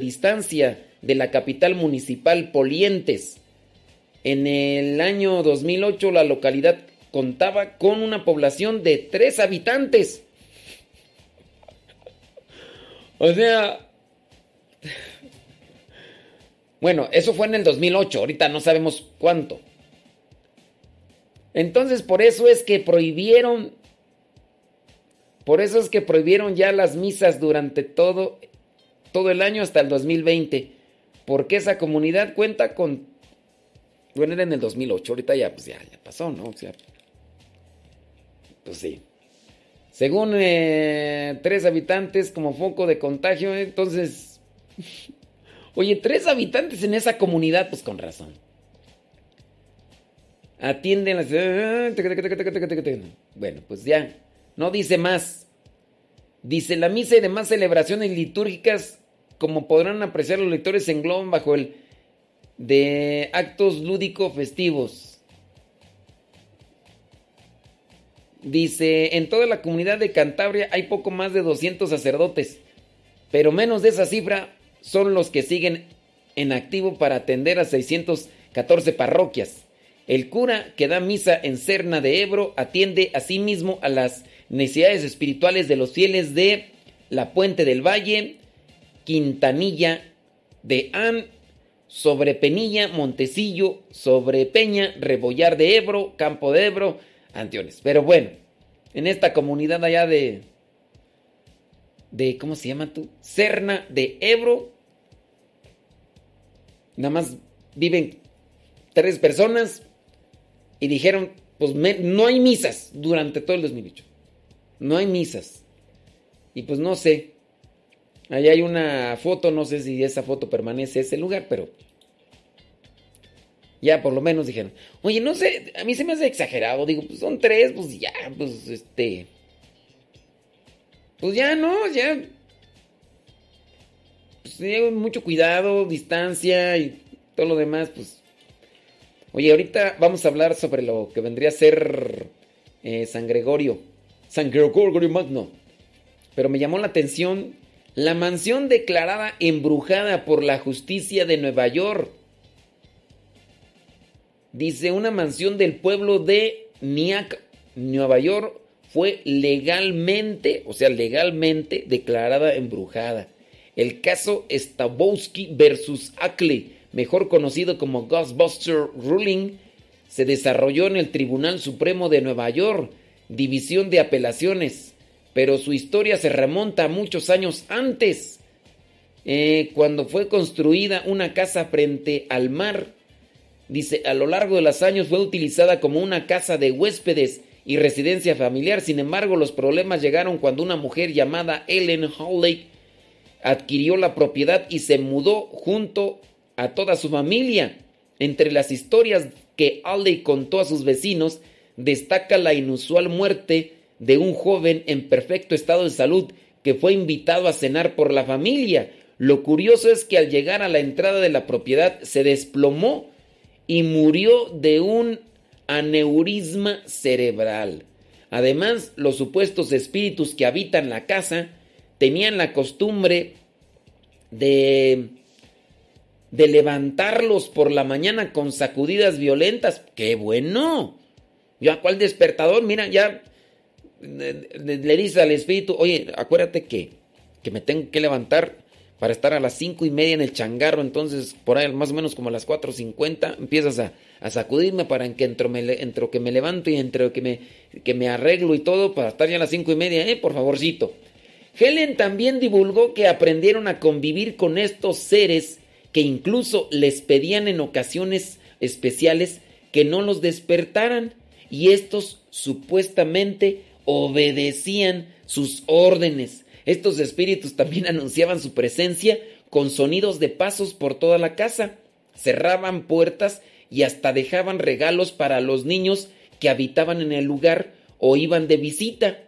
distancia de la capital municipal Polientes. En el año 2008 la localidad contaba con una población de tres habitantes. O sea... Bueno, eso fue en el 2008, ahorita no sabemos cuánto. Entonces por eso es que prohibieron, por eso es que prohibieron ya las misas durante todo, todo el año hasta el 2020, porque esa comunidad cuenta con, bueno, era en el 2008, ahorita ya, pues ya, pasó, ¿no? O sea, pues sí. Según eh, tres habitantes como foco de contagio, entonces... Oye, tres habitantes en esa comunidad, pues con razón. Atienden la Bueno, pues ya. No dice más. Dice la misa y demás celebraciones litúrgicas, como podrán apreciar los lectores, se engloban bajo el de actos lúdicos festivos. Dice, en toda la comunidad de Cantabria hay poco más de 200 sacerdotes, pero menos de esa cifra son los que siguen en activo para atender a 614 parroquias. El cura que da misa en Cerna de Ebro atiende asimismo a las necesidades espirituales de los fieles de la Puente del Valle, Quintanilla de An, Sobrepenilla, Montecillo, Sobrepeña, Rebollar de Ebro, Campo de Ebro, Antiones. Pero bueno, en esta comunidad allá de de ¿cómo se llama tú? Cerna de Ebro. Nada más viven tres personas y dijeron, pues no hay misas durante todo el 2008. No hay misas. Y pues no sé. Ahí hay una foto, no sé si esa foto permanece ese lugar, pero ya por lo menos dijeron, oye, no sé, a mí se me hace exagerado, digo, pues son tres, pues ya, pues este, pues ya no, ya. Pues mucho cuidado, distancia y todo lo demás, pues. Oye, ahorita vamos a hablar sobre lo que vendría a ser eh, San Gregorio. San Gregorio Magno. Pero me llamó la atención la mansión declarada embrujada por la justicia de Nueva York. Dice una mansión del pueblo de Niak, Nueva York, fue legalmente, o sea, legalmente declarada embrujada. El caso Stabowski versus Ackley, mejor conocido como Ghostbuster Ruling, se desarrolló en el Tribunal Supremo de Nueva York, División de Apelaciones, pero su historia se remonta a muchos años antes, eh, cuando fue construida una casa frente al mar. Dice, a lo largo de los años fue utilizada como una casa de huéspedes y residencia familiar. Sin embargo, los problemas llegaron cuando una mujer llamada Ellen Hawley adquirió la propiedad y se mudó junto a toda su familia. Entre las historias que Hawley contó a sus vecinos, destaca la inusual muerte de un joven en perfecto estado de salud que fue invitado a cenar por la familia. Lo curioso es que al llegar a la entrada de la propiedad se desplomó y murió de un aneurisma cerebral. Además, los supuestos espíritus que habitan la casa tenían la costumbre de de levantarlos por la mañana con sacudidas violentas. ¡Qué bueno! Ya, ¿cuál despertador? Mira, ya le, dice al espíritu, oye, acuérdate que, que me tengo que levantar para estar a las cinco y media en el changarro, entonces por ahí más o menos como a las cuatro cincuenta empiezas a, sacudirme para que entre, me, que me levanto y entre que me, que me arreglo y todo para estar ya a las cinco y media, eh, por favorcito. Helen también divulgó que aprendieron a convivir con estos seres que incluso les pedían en ocasiones especiales que no los despertaran y estos supuestamente obedecían sus órdenes estos espíritus también anunciaban su presencia con sonidos de pasos por toda la casa, cerraban puertas y hasta dejaban regalos para los niños que habitaban en el lugar o iban de visita.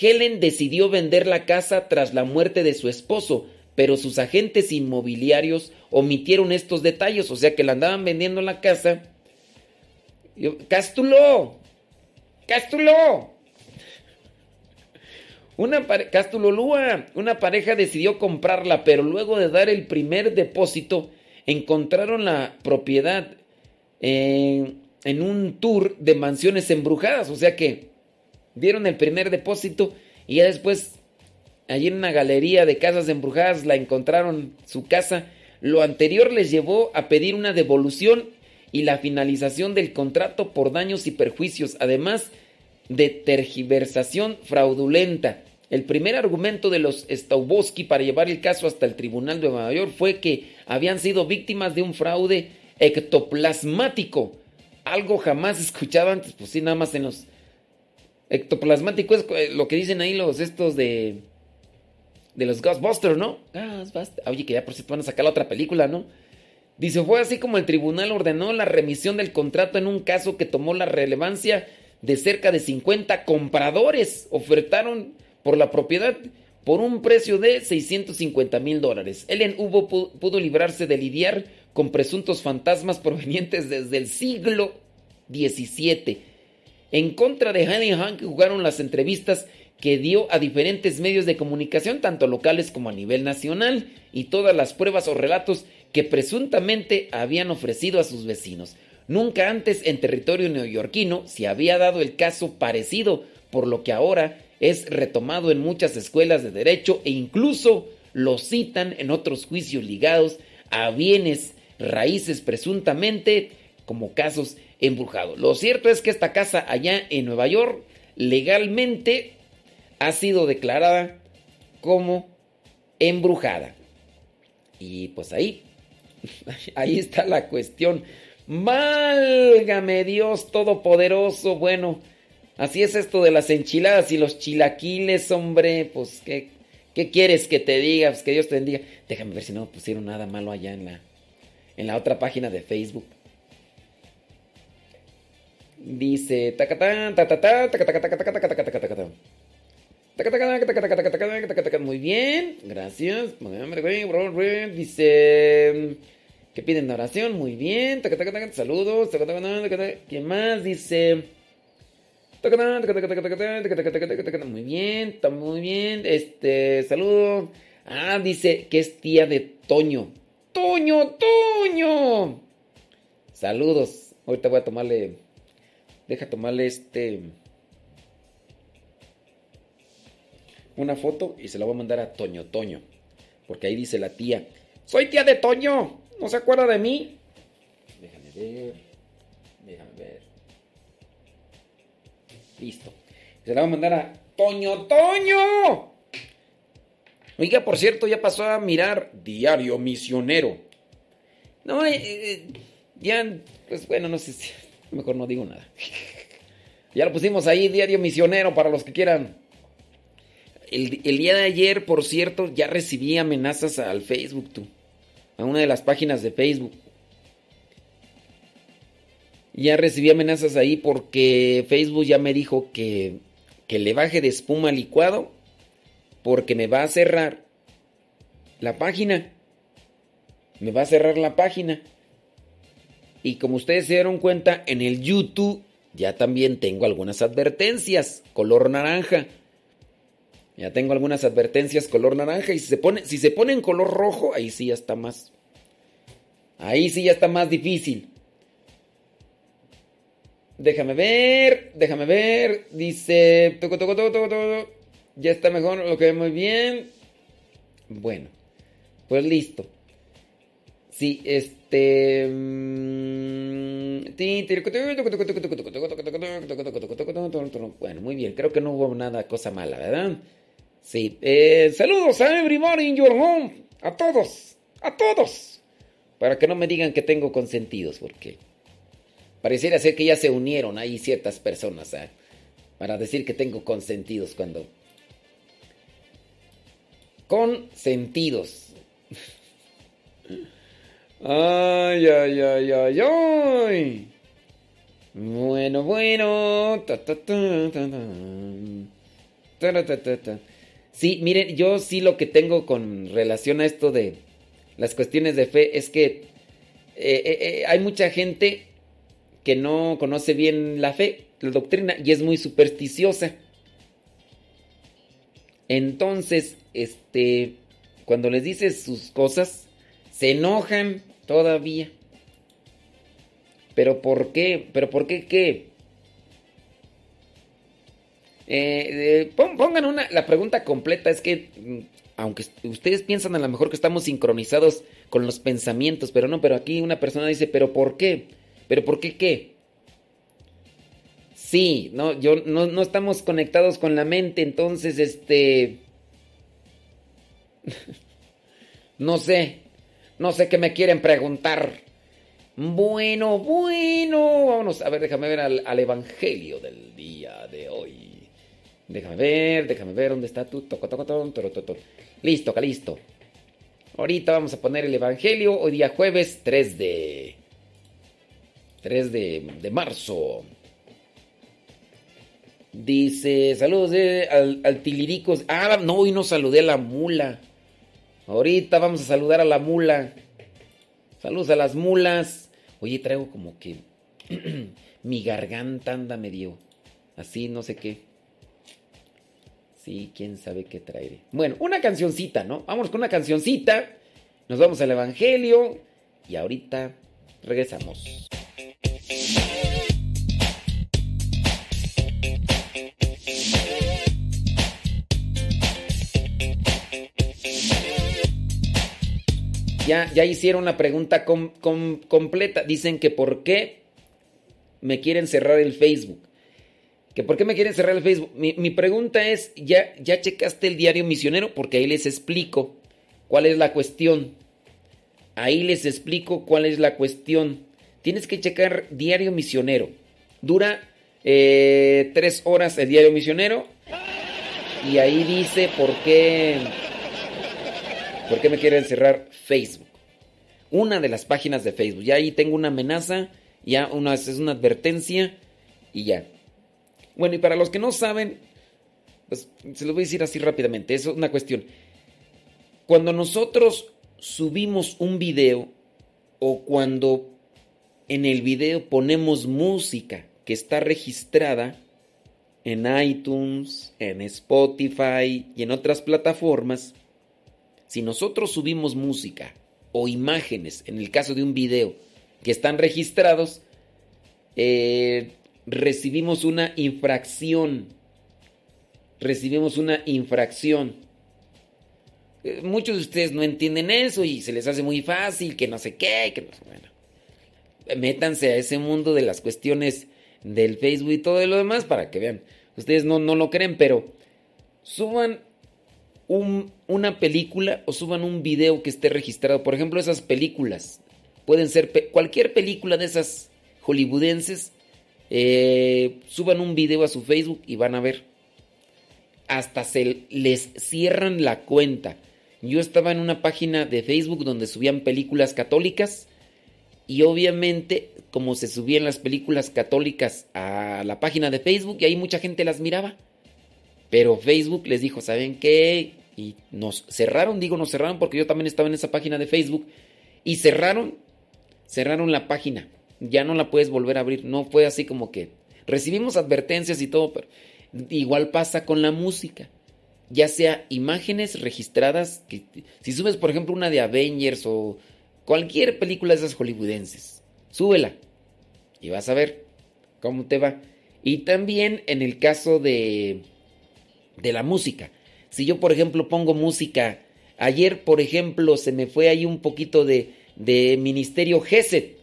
Helen decidió vender la casa tras la muerte de su esposo, pero sus agentes inmobiliarios omitieron estos detalles, o sea que la andaban vendiendo la casa. ¡Cástulo! ¡Cástulo! Una Castulolúa, una pareja decidió comprarla, pero luego de dar el primer depósito, encontraron la propiedad en un tour de mansiones embrujadas. O sea que dieron el primer depósito y ya después, allí en una galería de casas embrujadas, la encontraron su casa. Lo anterior les llevó a pedir una devolución y la finalización del contrato por daños y perjuicios, además de tergiversación fraudulenta. El primer argumento de los Staubowski para llevar el caso hasta el Tribunal de Nueva York fue que habían sido víctimas de un fraude ectoplasmático. Algo jamás escuchado antes, pues sí, nada más en los ectoplasmáticos es lo que dicen ahí los estos de de los Ghostbusters, ¿no? Ghostbusters. Oye, que ya por cierto van a sacar la otra película, ¿no? Dice, fue así como el tribunal ordenó la remisión del contrato en un caso que tomó la relevancia de cerca de 50 compradores. Ofertaron por la propiedad por un precio de 650 mil dólares. Ellen Hubo pudo librarse de lidiar con presuntos fantasmas provenientes desde el siglo XVII. En contra de Helen Hunt jugaron las entrevistas que dio a diferentes medios de comunicación, tanto locales como a nivel nacional, y todas las pruebas o relatos que presuntamente habían ofrecido a sus vecinos. Nunca antes en territorio neoyorquino se había dado el caso parecido, por lo que ahora es retomado en muchas escuelas de derecho e incluso lo citan en otros juicios ligados a bienes raíces presuntamente como casos embrujados. Lo cierto es que esta casa allá en Nueva York legalmente ha sido declarada como embrujada. Y pues ahí, ahí está la cuestión. Válgame Dios Todopoderoso. Bueno, así es esto de las enchiladas y los chilaquiles, hombre. Pues, ¿qué, qué quieres que te diga? Pues que Dios te bendiga. Déjame ver si no pusieron nada malo allá en la, en la otra página de Facebook. Dice, muy bien, gracias. Dice, que piden oración, muy bien. Saludos. ¿Quién más? Dice, muy bien, está muy bien. Este, saludo. Ah, dice que es tía de Toño. Toño, Toño. Saludos. Ahorita voy a tomarle. Deja tomarle este. Una foto y se la voy a mandar a Toño, Toño. Porque ahí dice la tía. Soy tía de Toño. ¿No se acuerda de mí? Déjame ver. Listo. Se la voy a mandar a Toño, Toño. Oiga, por cierto, ya pasó a mirar Diario Misionero. No, eh, eh, ya, pues bueno, no sé si, mejor no digo nada. ya lo pusimos ahí, Diario Misionero, para los que quieran. El, el, día de ayer, por cierto, ya recibí amenazas al Facebook, tú. A una de las páginas de Facebook. Ya recibí amenazas ahí porque Facebook ya me dijo que, que le baje de espuma licuado porque me va a cerrar la página. Me va a cerrar la página. Y como ustedes se dieron cuenta, en el YouTube ya también tengo algunas advertencias color naranja. Ya tengo algunas advertencias color naranja y si se pone si se pone en color rojo, ahí sí ya está más Ahí sí ya está más difícil. Déjame ver, déjame ver. Dice, toco, toco, toco, toco, toco. Ya está mejor, lo que ve muy bien. Bueno, pues listo. Sí, este... Bueno, muy bien, creo que no hubo nada, cosa mala, ¿verdad? Sí, eh, saludos a everybody in your home, a todos, a todos, para que no me digan que tengo consentidos, porque pareciera ser que ya se unieron ahí ciertas personas ¿eh? para decir que tengo consentidos cuando con sentidos. Ay, ay, ay, ay, ay. Bueno, bueno. Sí, miren, yo sí lo que tengo con relación a esto de las cuestiones de fe es que eh, eh, hay mucha gente que no conoce bien la fe, la doctrina, y es muy supersticiosa. Entonces, este, cuando les dices sus cosas, se enojan todavía. ¿Pero por qué? ¿Pero por qué qué? Eh, pongan una, la pregunta completa. Es que, mm, aunque ustedes piensan a lo mejor que estamos sincronizados con los pensamientos, pero no, pero aquí una persona dice, ¿pero por qué? ¿Pero por qué qué? Sí, no, yo no, no estamos conectados con la mente, entonces este. no sé. No sé qué me quieren preguntar. Bueno, bueno. Vámonos a ver, déjame ver al, evangelio del día de hoy. Déjame ver, déjame ver dónde está tu toco, toco, toco. Listo, listo. Ahorita vamos a poner el evangelio. Hoy día jueves 3 de. 3 de, de marzo. Dice, saludos eh, al, al Tiliricos. Ah, no, hoy no saludé a la mula. Ahorita vamos a saludar a la mula. Saludos a las mulas. Oye, traigo como que mi garganta anda medio así, no sé qué. Sí, quién sabe qué traeré. Bueno, una cancioncita, ¿no? Vamos con una cancioncita. Nos vamos al Evangelio y ahorita regresamos. Ya, hicieron la pregunta completa. Dicen que por qué me quieren cerrar el Facebook. Que por qué me quieren cerrar el Facebook. Mi, pregunta es, ¿ya, ¿ya checaste el diario misionero? Porque ahí les explico cuál es la cuestión. Ahí les explico cuál es la cuestión. Tienes que checar diario misionero. Dura eh, tres horas el diario misionero. Y ahí dice por qué ¿Por qué me quieren cerrar Facebook? Una de las páginas de Facebook. Ya ahí tengo una amenaza, ya una, es una advertencia y ya. Bueno, y para los que no saben, pues se los voy a decir así rápidamente. Es una cuestión. Cuando nosotros subimos un video o cuando en el video ponemos música que está registrada en iTunes, en Spotify y en otras plataformas, si nosotros subimos música o imágenes, en el caso de un video, que están registrados, eh, recibimos una infracción. Recibimos una infracción. Eh, muchos de ustedes no entienden eso y se les hace muy fácil, que no sé qué, que no sé, bueno. Métanse a ese mundo de las cuestiones del Facebook y todo lo demás para que vean. Ustedes no, no lo creen, pero suban una película o suban un video que esté registrado. Por ejemplo, esas películas. Pueden ser cualquier película de esas hollywoodenses. Eh, suban un video a su Facebook y van a ver. Hasta se les cierran la cuenta. Yo estaba en una página de Facebook donde subían películas católicas. Y obviamente, como se subían las películas católicas a la página de Facebook, y ahí mucha gente las miraba. Pero Facebook les dijo, ¿saben qué? Y nos cerraron, digo, nos cerraron porque yo también estaba en esa página de Facebook. Y cerraron, cerraron la página. Ya no la puedes volver a abrir. No fue así como que recibimos advertencias y todo, pero igual pasa con la música. Ya sea imágenes registradas, que, si subes por ejemplo una de Avengers o cualquier película de esas hollywoodenses, súbela y vas a ver cómo te va. Y también en el caso de de la música. Si yo, por ejemplo, pongo música, ayer, por ejemplo, se me fue ahí un poquito de, de Ministerio Geset.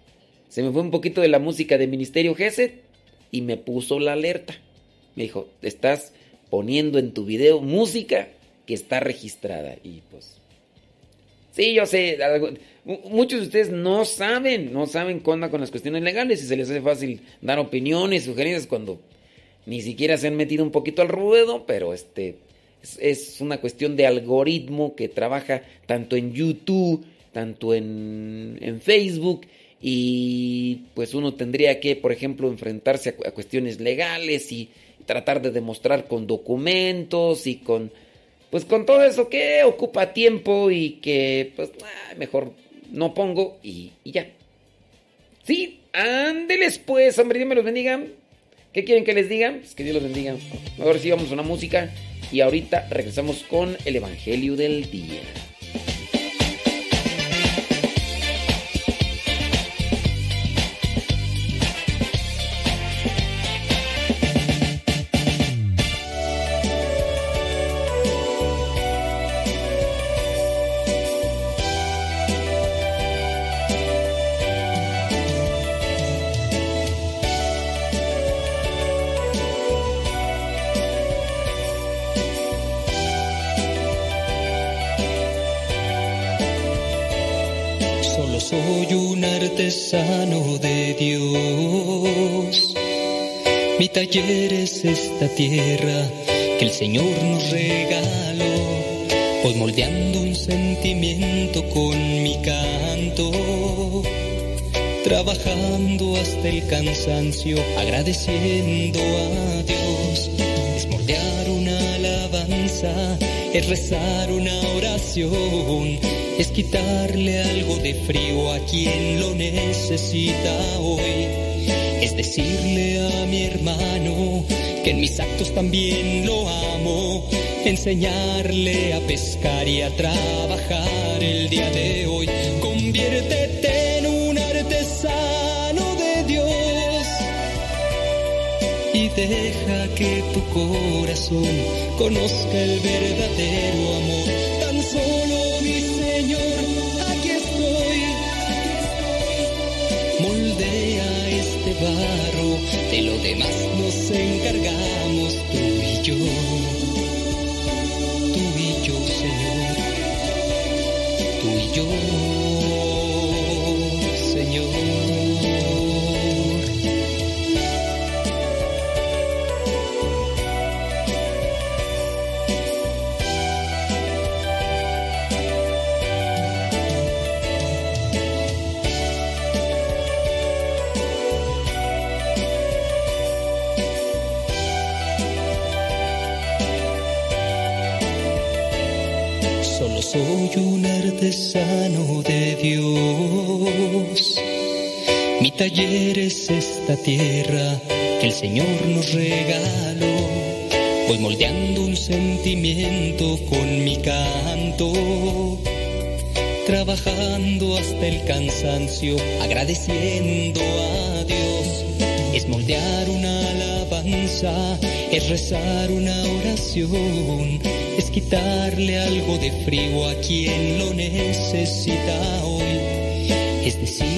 Se me fue un poquito de la música de Ministerio Geset y me puso la alerta. Me dijo, estás poniendo en tu video música que está registrada. Y pues, sí, yo sé, muchos de ustedes no saben, no saben qué con las cuestiones legales y se les hace fácil dar opiniones, sugerencias cuando ni siquiera se han metido un poquito al ruedo, pero este es, una cuestión de algoritmo que trabaja tanto en YouTube, tanto en, en, Facebook y pues uno tendría que, por ejemplo, enfrentarse a, cuestiones legales y tratar de demostrar con documentos y con pues con todo eso que ocupa tiempo y que pues ah, mejor no pongo y, y ya. Sí, ándeles pues, hombre, Dios me los bendiga. ¿Qué quieren que les diga? Pues que Dios los bendiga. Ahora sí vamos a una música y ahorita regresamos con el Evangelio del Día. Esta tierra que el Señor nos regaló. Voy moldeando un sentimiento con mi canto, trabajando hasta el cansancio, agradeciendo a Dios. Es moldear una alabanza, es rezar una oración, es quitarle algo de frío a quien lo necesita hoy es decirle a mi hermano que en mis actos también lo amo, enseñarle a pescar y a trabajar el día de hoy. Conviértete en un artesano de Dios y deja que tu corazón conozca el verdadero amor. Tan solo mi Señor, aquí estoy. Moldea barro, de lo demás. Nos encargamos tú y yo, Taller es esta tierra que el Señor nos regaló. Voy moldeando un sentimiento con mi canto, trabajando hasta el cansancio, agradeciendo a Dios. Es moldear una alabanza, es rezar una oración es quitarle algo de frío a quien lo necesita hoy.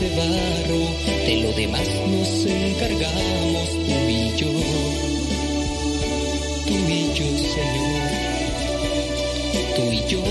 este barro, de lo demás nos encargamos tú y yo, tú y yo, Señor, tú y yo,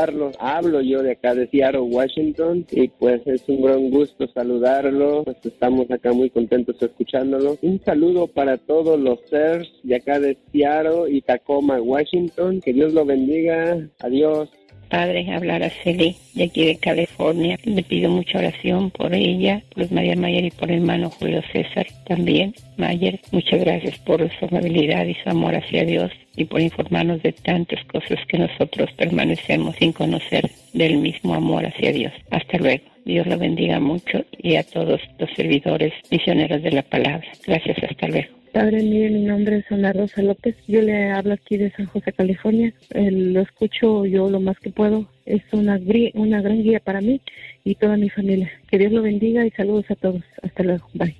Carlos, hablo yo de acá de Seattle, Washington, y pues es un gran gusto saludarlo, pues estamos acá muy contentos escuchándolo. Un saludo para todos los seres de acá de Seattle y Tacoma, Washington, que Dios lo bendiga, adiós. Padre, hablar a Celi de aquí de California. Le pido mucha oración por ella, por María Mayer y por el hermano Julio César también. Mayer, muchas gracias por su amabilidad y su amor hacia Dios y por informarnos de tantas cosas que nosotros permanecemos sin conocer del mismo amor hacia Dios. Hasta luego. Dios lo bendiga mucho y a todos los servidores misioneros de la palabra. Gracias, hasta luego. Padre, mire, mi nombre es Ana Rosa López. Yo le hablo aquí de San José, California. Eh, lo escucho yo lo más que puedo. Es una, una gran guía para mí y toda mi familia. Que Dios lo bendiga y saludos a todos. Hasta luego. Bye.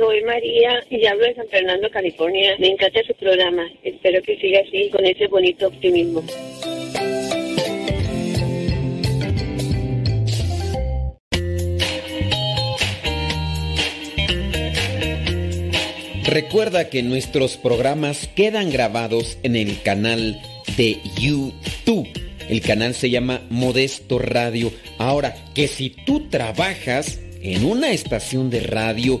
Soy María y hablo de San Fernando, California. Me encanta su programa. Espero que siga así, con ese bonito optimismo. Recuerda que nuestros programas quedan grabados en el canal de YouTube. El canal se llama Modesto Radio. Ahora, que si tú trabajas en una estación de radio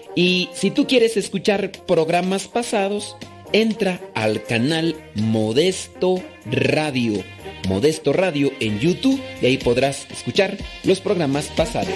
Y si tú quieres escuchar programas pasados, entra al canal Modesto Radio. Modesto Radio en YouTube y ahí podrás escuchar los programas pasados.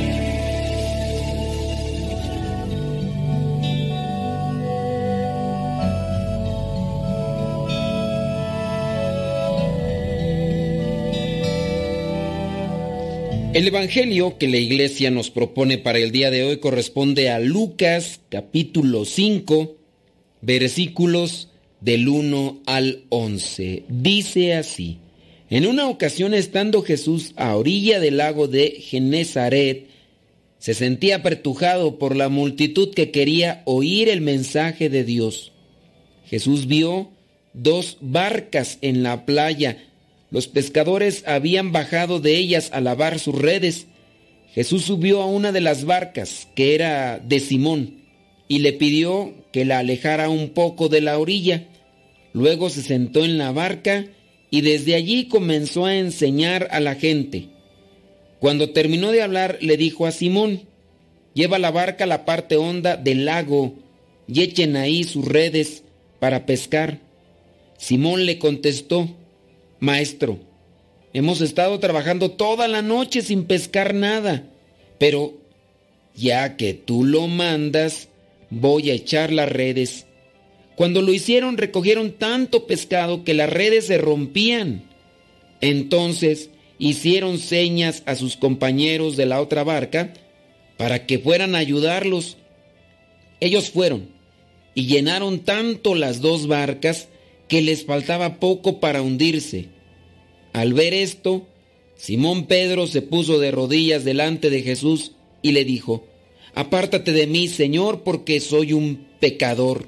El Evangelio que la iglesia nos propone para el día de hoy corresponde a Lucas capítulo 5 versículos del 1 al 11. Dice así, en una ocasión estando Jesús a orilla del lago de Genezaret, se sentía apertujado por la multitud que quería oír el mensaje de Dios. Jesús vio dos barcas en la playa. Los pescadores habían bajado de ellas a lavar sus redes. Jesús subió a una de las barcas, que era de Simón, y le pidió que la alejara un poco de la orilla. Luego se sentó en la barca y desde allí comenzó a enseñar a la gente. Cuando terminó de hablar, le dijo a Simón, lleva la barca a la parte honda del lago y echen ahí sus redes para pescar. Simón le contestó, Maestro, hemos estado trabajando toda la noche sin pescar nada, pero ya que tú lo mandas, voy a echar las redes. Cuando lo hicieron recogieron tanto pescado que las redes se rompían. Entonces hicieron señas a sus compañeros de la otra barca para que fueran a ayudarlos. Ellos fueron y llenaron tanto las dos barcas que les faltaba poco para hundirse. Al ver esto, Simón Pedro se puso de rodillas delante de Jesús y le dijo, Apártate de mí, Señor, porque soy un pecador.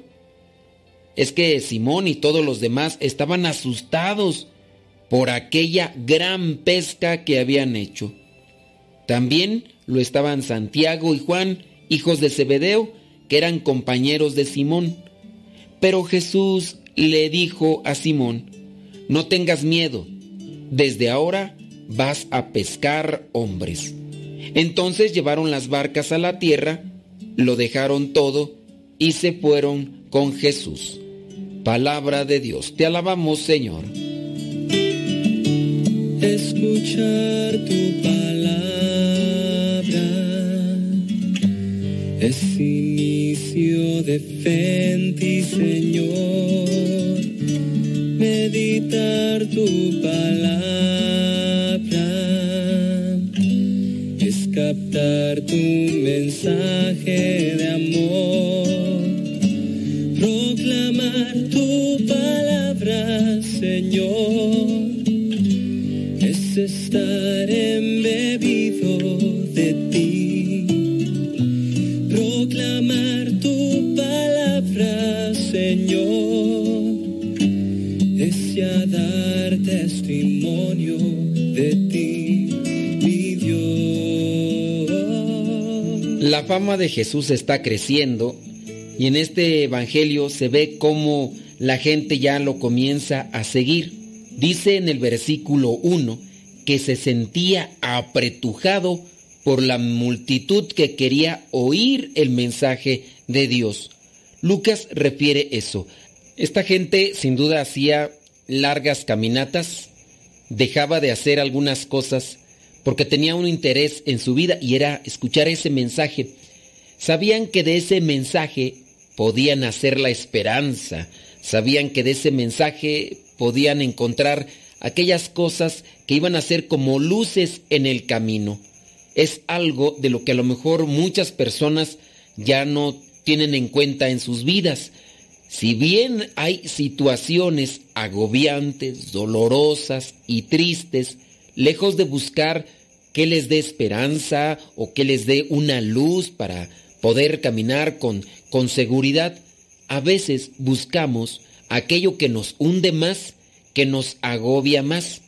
Es que Simón y todos los demás estaban asustados por aquella gran pesca que habían hecho. También lo estaban Santiago y Juan, hijos de Zebedeo, que eran compañeros de Simón. Pero Jesús le dijo a Simón, no tengas miedo, desde ahora vas a pescar hombres. Entonces llevaron las barcas a la tierra, lo dejaron todo y se fueron con Jesús. Palabra de Dios, te alabamos Señor. Escuchar tu palabra es inicio de fe en ti, Señor. Meditar tu palabra es captar tu mensaje de amor. Proclamar tu palabra, Señor, es estar embebido de ti. Proclamar tu palabra Señor, dar testimonio de ti, mi Dios. La fama de Jesús está creciendo y en este Evangelio se ve cómo la gente ya lo comienza a seguir. Dice en el versículo 1 que se sentía apretujado por la multitud que quería oír el mensaje de Dios. Lucas refiere eso. Esta gente sin duda hacía largas caminatas, dejaba de hacer algunas cosas porque tenía un interés en su vida y era escuchar ese mensaje. Sabían que de ese mensaje podían hacer la esperanza, sabían que de ese mensaje podían encontrar aquellas cosas que iban a ser como luces en el camino. Es algo de lo que a lo mejor muchas personas ya no tienen en cuenta en sus vidas. Si bien hay situaciones agobiantes, dolorosas y tristes, lejos de buscar que les dé esperanza o que les dé una luz para poder caminar con, con seguridad, a veces buscamos aquello que nos hunde más, que nos agobia más,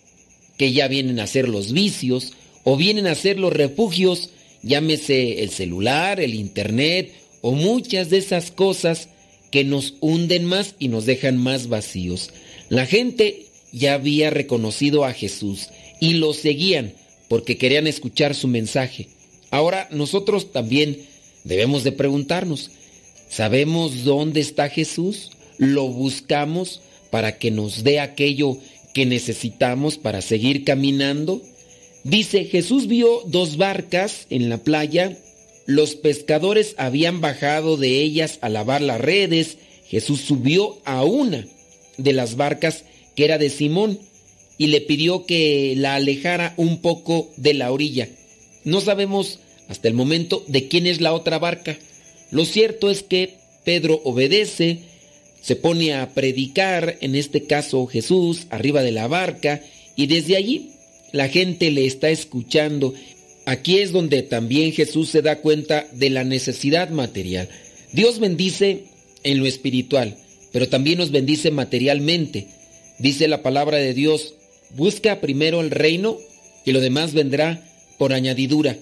que ya vienen a ser los vicios o vienen a ser los refugios, llámese el celular, el internet o muchas de esas cosas que nos hunden más y nos dejan más vacíos. La gente ya había reconocido a Jesús y lo seguían porque querían escuchar su mensaje. Ahora nosotros también debemos de preguntarnos, ¿sabemos dónde está Jesús? ¿Lo buscamos para que nos dé aquello que necesitamos para seguir caminando? Dice, Jesús vio dos barcas en la playa los pescadores habían bajado de ellas a lavar las redes. Jesús subió a una de las barcas que era de Simón y le pidió que la alejara un poco de la orilla. No sabemos hasta el momento de quién es la otra barca. Lo cierto es que Pedro obedece, se pone a predicar, en este caso Jesús, arriba de la barca, y desde allí la gente le está escuchando Aquí es donde también Jesús se da cuenta de la necesidad material. Dios bendice en lo espiritual, pero también nos bendice materialmente. Dice la palabra de Dios, busca primero el reino y lo demás vendrá por añadidura.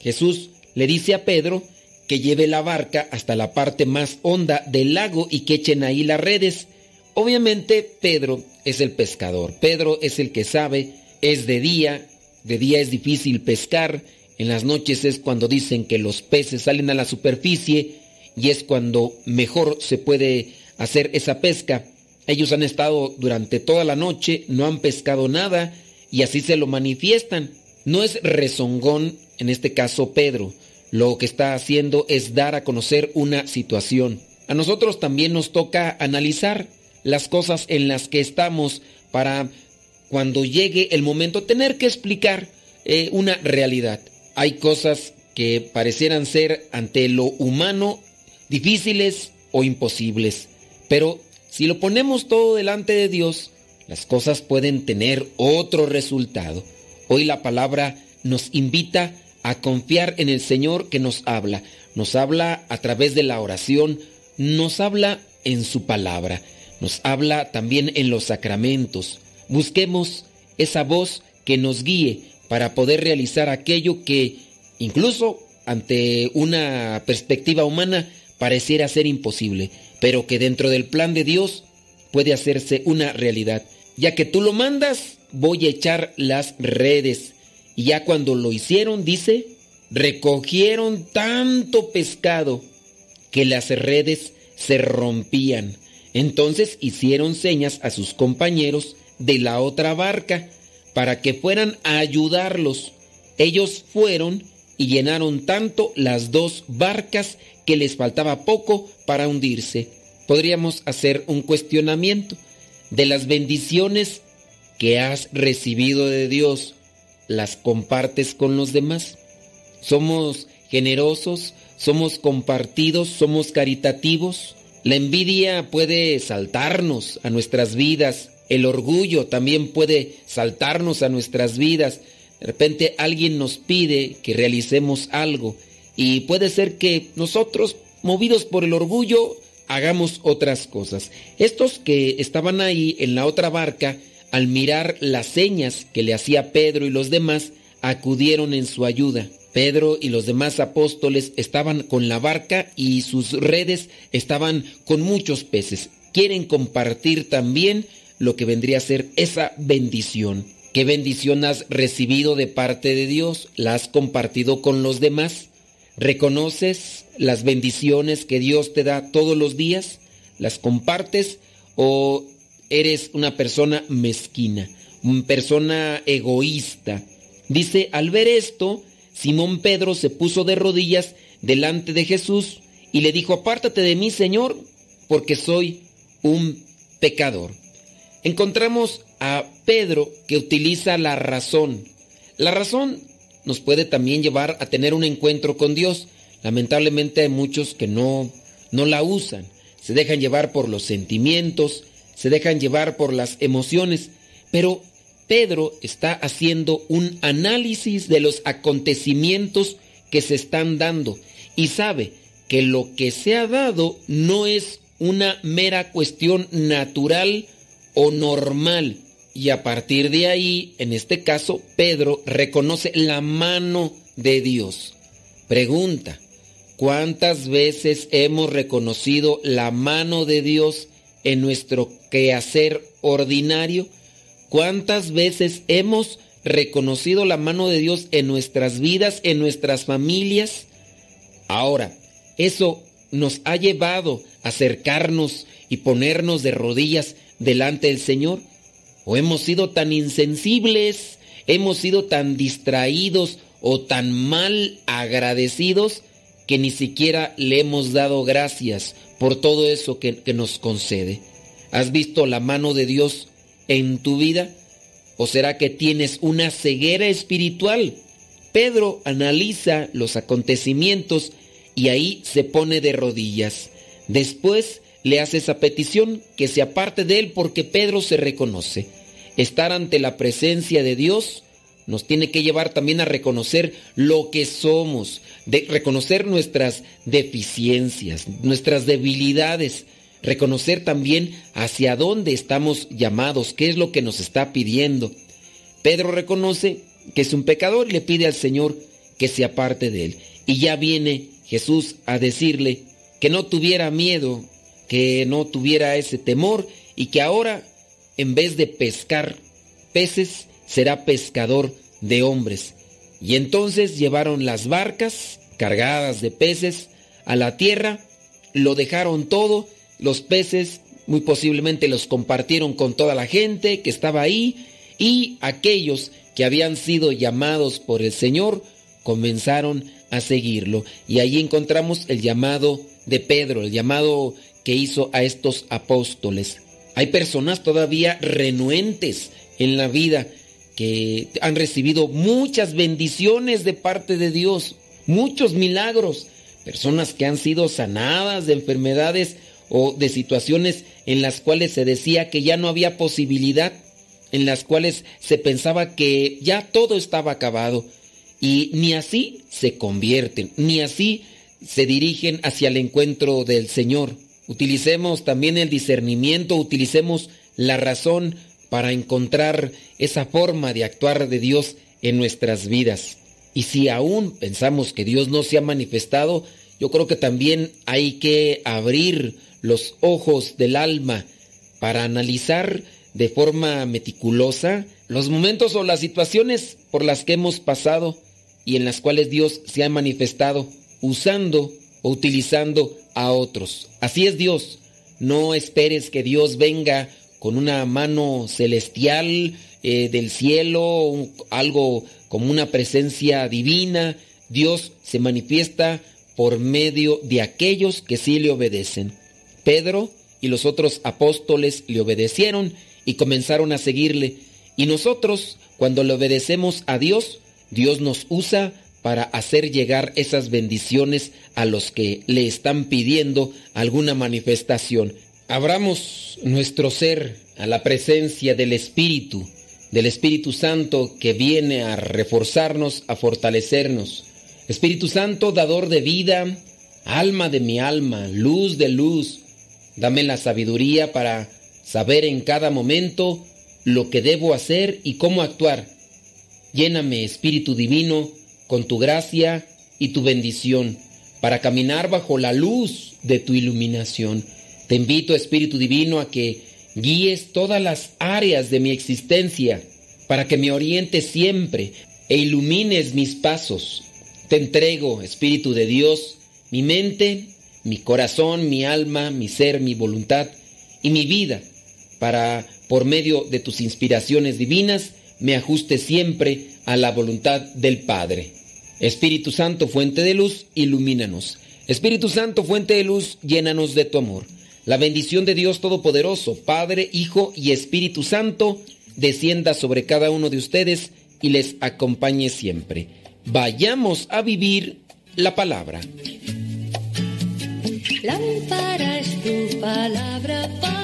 Jesús le dice a Pedro que lleve la barca hasta la parte más honda del lago y que echen ahí las redes. Obviamente Pedro es el pescador, Pedro es el que sabe, es de día, de día es difícil pescar, en las noches es cuando dicen que los peces salen a la superficie y es cuando mejor se puede hacer esa pesca. Ellos han estado durante toda la noche, no han pescado nada y así se lo manifiestan. No es rezongón, en este caso Pedro. Lo que está haciendo es dar a conocer una situación. A nosotros también nos toca analizar las cosas en las que estamos para cuando llegue el momento, tener que explicar eh, una realidad. Hay cosas que parecieran ser ante lo humano difíciles o imposibles, pero si lo ponemos todo delante de Dios, las cosas pueden tener otro resultado. Hoy la palabra nos invita a confiar en el Señor que nos habla. Nos habla a través de la oración, nos habla en su palabra, nos habla también en los sacramentos, Busquemos esa voz que nos guíe para poder realizar aquello que incluso ante una perspectiva humana pareciera ser imposible, pero que dentro del plan de Dios puede hacerse una realidad. Ya que tú lo mandas, voy a echar las redes. Y ya cuando lo hicieron, dice, recogieron tanto pescado que las redes se rompían. Entonces hicieron señas a sus compañeros de la otra barca para que fueran a ayudarlos. Ellos fueron y llenaron tanto las dos barcas que les faltaba poco para hundirse. Podríamos hacer un cuestionamiento de las bendiciones que has recibido de Dios. ¿Las compartes con los demás? ¿Somos generosos? ¿Somos compartidos? ¿Somos caritativos? La envidia puede saltarnos a nuestras vidas el orgullo también puede saltarnos a nuestras vidas. De repente alguien nos pide que realicemos algo y puede ser que nosotros, movidos por el orgullo, hagamos otras cosas. Estos que estaban ahí en la otra barca, al mirar las señas que le hacía Pedro y los demás, acudieron en su ayuda. Pedro y los demás apóstoles estaban con la barca y sus redes estaban con muchos peces. Quieren compartir también lo que vendría a ser esa bendición. ¿Qué bendición has recibido de parte de Dios? ¿La has compartido con los demás? ¿Reconoces las bendiciones que Dios te da todos los días? ¿Las compartes o eres una persona mezquina, una persona egoísta? Dice, al ver esto, Simón Pedro se puso de rodillas delante de Jesús y le dijo, apártate de mí, Señor, porque soy un pecador. Encontramos a Pedro que utiliza la razón. La razón nos puede también llevar a tener un encuentro con Dios. Lamentablemente hay muchos que no, no la usan. Se dejan llevar por los sentimientos, se dejan llevar por las emociones. Pero Pedro está haciendo un análisis de los acontecimientos que se están dando y sabe que lo que se ha dado no es una mera cuestión natural o normal, y a partir de ahí, en este caso, Pedro reconoce la mano de Dios. Pregunta, ¿cuántas veces hemos reconocido la mano de Dios en nuestro quehacer ordinario? ¿Cuántas veces hemos reconocido la mano de Dios en nuestras vidas, en nuestras familias? Ahora, eso nos ha llevado a acercarnos y ponernos de rodillas delante del Señor. ¿O hemos sido tan insensibles, hemos sido tan distraídos o tan mal agradecidos que ni siquiera le hemos dado gracias por todo eso que, nos concede? ¿Has visto la mano de Dios en tu vida? ¿O será que tienes una ceguera espiritual? Pedro analiza los acontecimientos y ahí se pone de rodillas. Después le hace esa petición que se aparte de él porque Pedro se reconoce. Estar ante la presencia de Dios nos tiene que llevar también a reconocer lo que somos, de reconocer nuestras deficiencias, nuestras debilidades, reconocer también hacia dónde estamos llamados, qué es lo que nos está pidiendo. Pedro reconoce que es un pecador y le pide al Señor que se aparte de él. Y ya viene Jesús a decirle que no tuviera miedo, que no tuviera ese temor y que ahora, en vez de pescar peces, será pescador de hombres. Y entonces llevaron las barcas cargadas de peces a la tierra, lo dejaron todo, los peces muy posiblemente los compartieron con toda la gente que estaba ahí y aquellos que habían sido llamados por el Señor comenzaron a seguirlo. Y ahí encontramos el llamado de Pedro, el llamado que hizo a estos apóstoles. Hay personas todavía renuentes en la vida que han recibido muchas bendiciones de parte de Dios, muchos milagros, personas que han sido sanadas de enfermedades o de situaciones en las cuales se decía que ya no había posibilidad, en las cuales se pensaba que ya todo estaba acabado. Y ni así se convierten, ni así se dirigen hacia el encuentro del Señor. Utilicemos también el discernimiento, utilicemos la razón para encontrar esa forma de actuar de Dios en nuestras vidas. Y si aún pensamos que Dios no se ha manifestado, yo creo que también hay que abrir los ojos del alma para analizar de forma meticulosa los momentos o las situaciones por las que hemos pasado y en las cuales Dios se ha manifestado usando o utilizando a otros. Así es Dios. No esperes que Dios venga con una mano celestial eh, del cielo, algo como una presencia divina. Dios se manifiesta por medio de aquellos que sí le obedecen. Pedro y los otros apóstoles le obedecieron y comenzaron a seguirle. Y nosotros, cuando le obedecemos a Dios, Dios nos usa para hacer llegar esas bendiciones a los que le están pidiendo alguna manifestación. Abramos nuestro ser a la presencia del Espíritu, del Espíritu Santo que viene a reforzarnos, a fortalecernos. Espíritu Santo, dador de vida, alma de mi alma, luz de luz, Dame la sabiduría para saber en cada momento lo que debo hacer y cómo actuar. Lléname, Espíritu Divino, con tu gracia y tu bendición, para caminar bajo la luz de tu iluminación. Te invito, Espíritu Divino, a que guíes todas las áreas de mi existencia, para que me orientes siempre e ilumines mis pasos. Te entrego, Espíritu de Dios, mi mente, mi corazón, mi alma, mi ser, mi voluntad y mi vida, para, por medio de tus inspiraciones divinas, me ajuste siempre a la voluntad del Padre. Espíritu Santo, fuente de luz, ilumínanos. Espíritu Santo, fuente de luz, llénanos de tu amor. La bendición de Dios Todopoderoso, Padre, Hijo y Espíritu Santo, descienda sobre cada uno de ustedes y les acompañe siempre. Vayamos a vivir la palabra. Palabra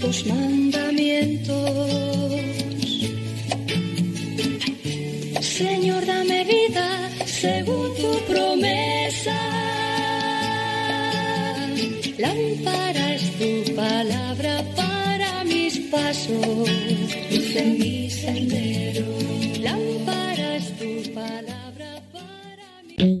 Tus mandamientos. Señor, dame vida según tu promesa. Lámpara es tu palabra para mis pasos, en mi sendero. Lámpara es tu palabra para mi...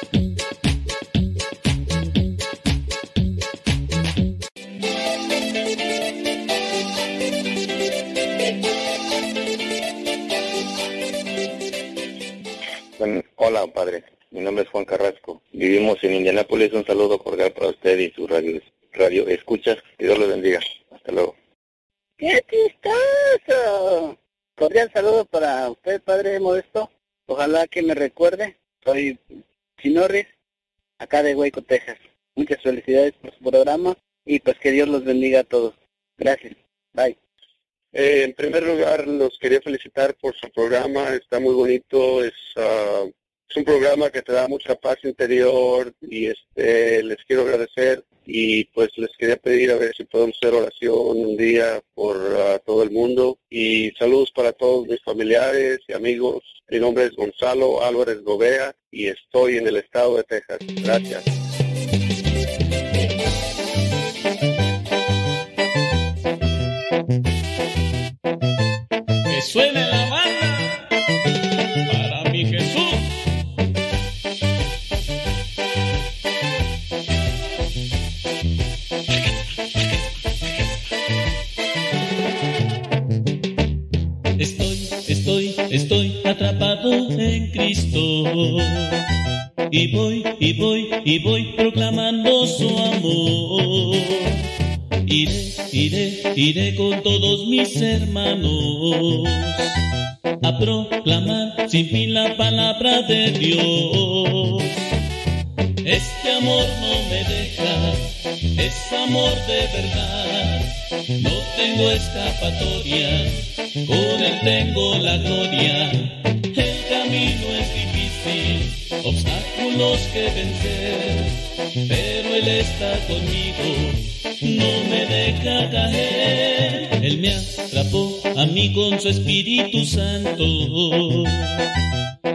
Hola, padre. Mi nombre es Juan Carrasco. Vivimos en Indianápolis. Un saludo cordial para usted y su radio, radio escuchas. Que Dios lo bendiga. Hasta luego. ¡Qué chistoso! Cordial saludo para usted, padre Modesto. Ojalá que me recuerde. Soy Chinorris, acá de Hueco, Texas. Muchas felicidades por su programa y pues que Dios los bendiga a todos. Gracias. Bye. Eh, en primer lugar, los quería felicitar por su programa. Está muy bonito. Es, ah, es un programa que te da mucha paz interior y este les quiero agradecer y pues les quería pedir a ver si podemos hacer oración un día por ah, todo el mundo y saludos para todos mis familiares y amigos. Mi nombre es Gonzalo Álvarez Gobea y estoy en el estado de Texas. Gracias. Estoy, atrapado en Cristo. Y voy, y voy, y voy proclamando su amor. Iré, iré, iré con todos mis hermanos a proclamar sin fin la palabra de Dios. Este amor no me deja, es amor de verdad. No tengo escapatoria, con él tengo la gloria. El camino es difícil, obstáculos que vencer, pero él está conmigo no me deja caer. Él me atrapó a mí con su Espíritu Santo.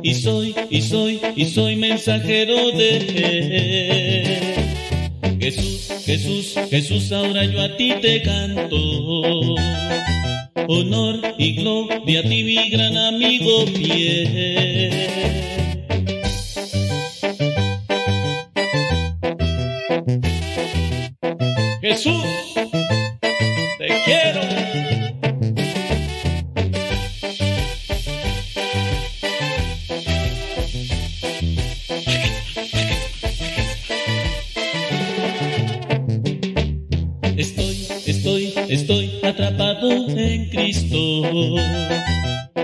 Y soy, y soy, y soy mensajero de él. Jesús, Jesús, Jesús, ahora yo a ti te canto. Honor y gloria a ti, mi gran amigo fiel.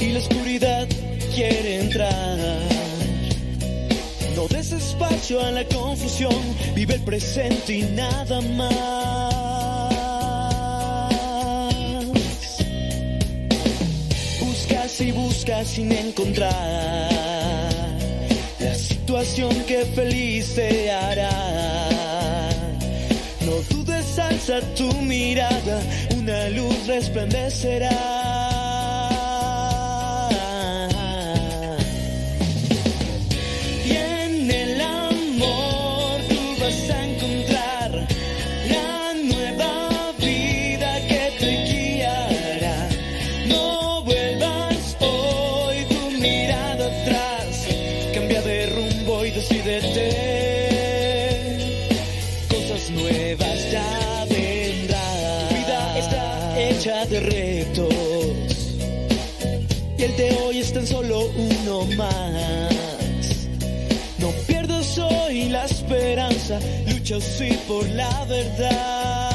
Y la oscuridad quiere entrar. No des espacio a la confusión, vive el presente y nada más. Buscas y buscas sin encontrar la situación que feliz te hará. No dudes, alza tu mirada, una luz resplandecerá. Lucha sí por la verdad.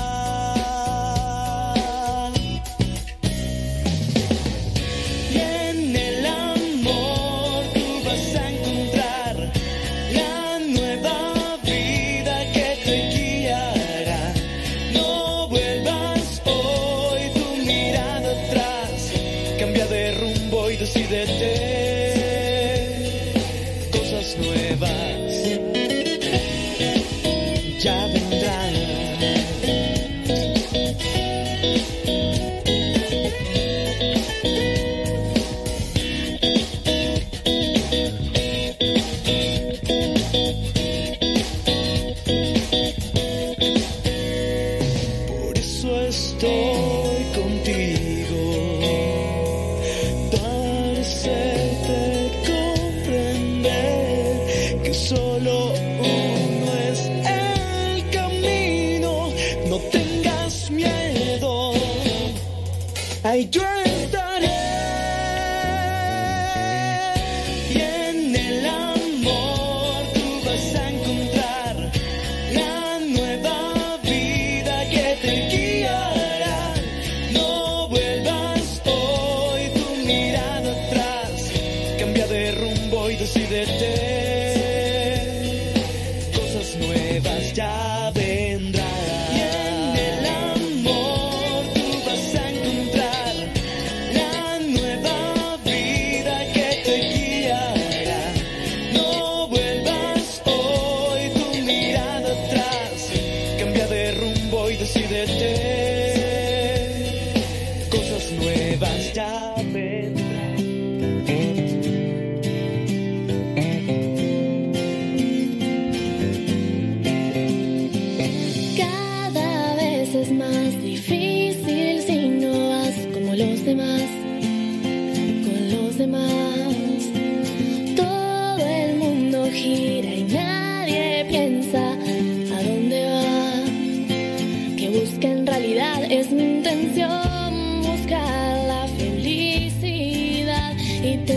y te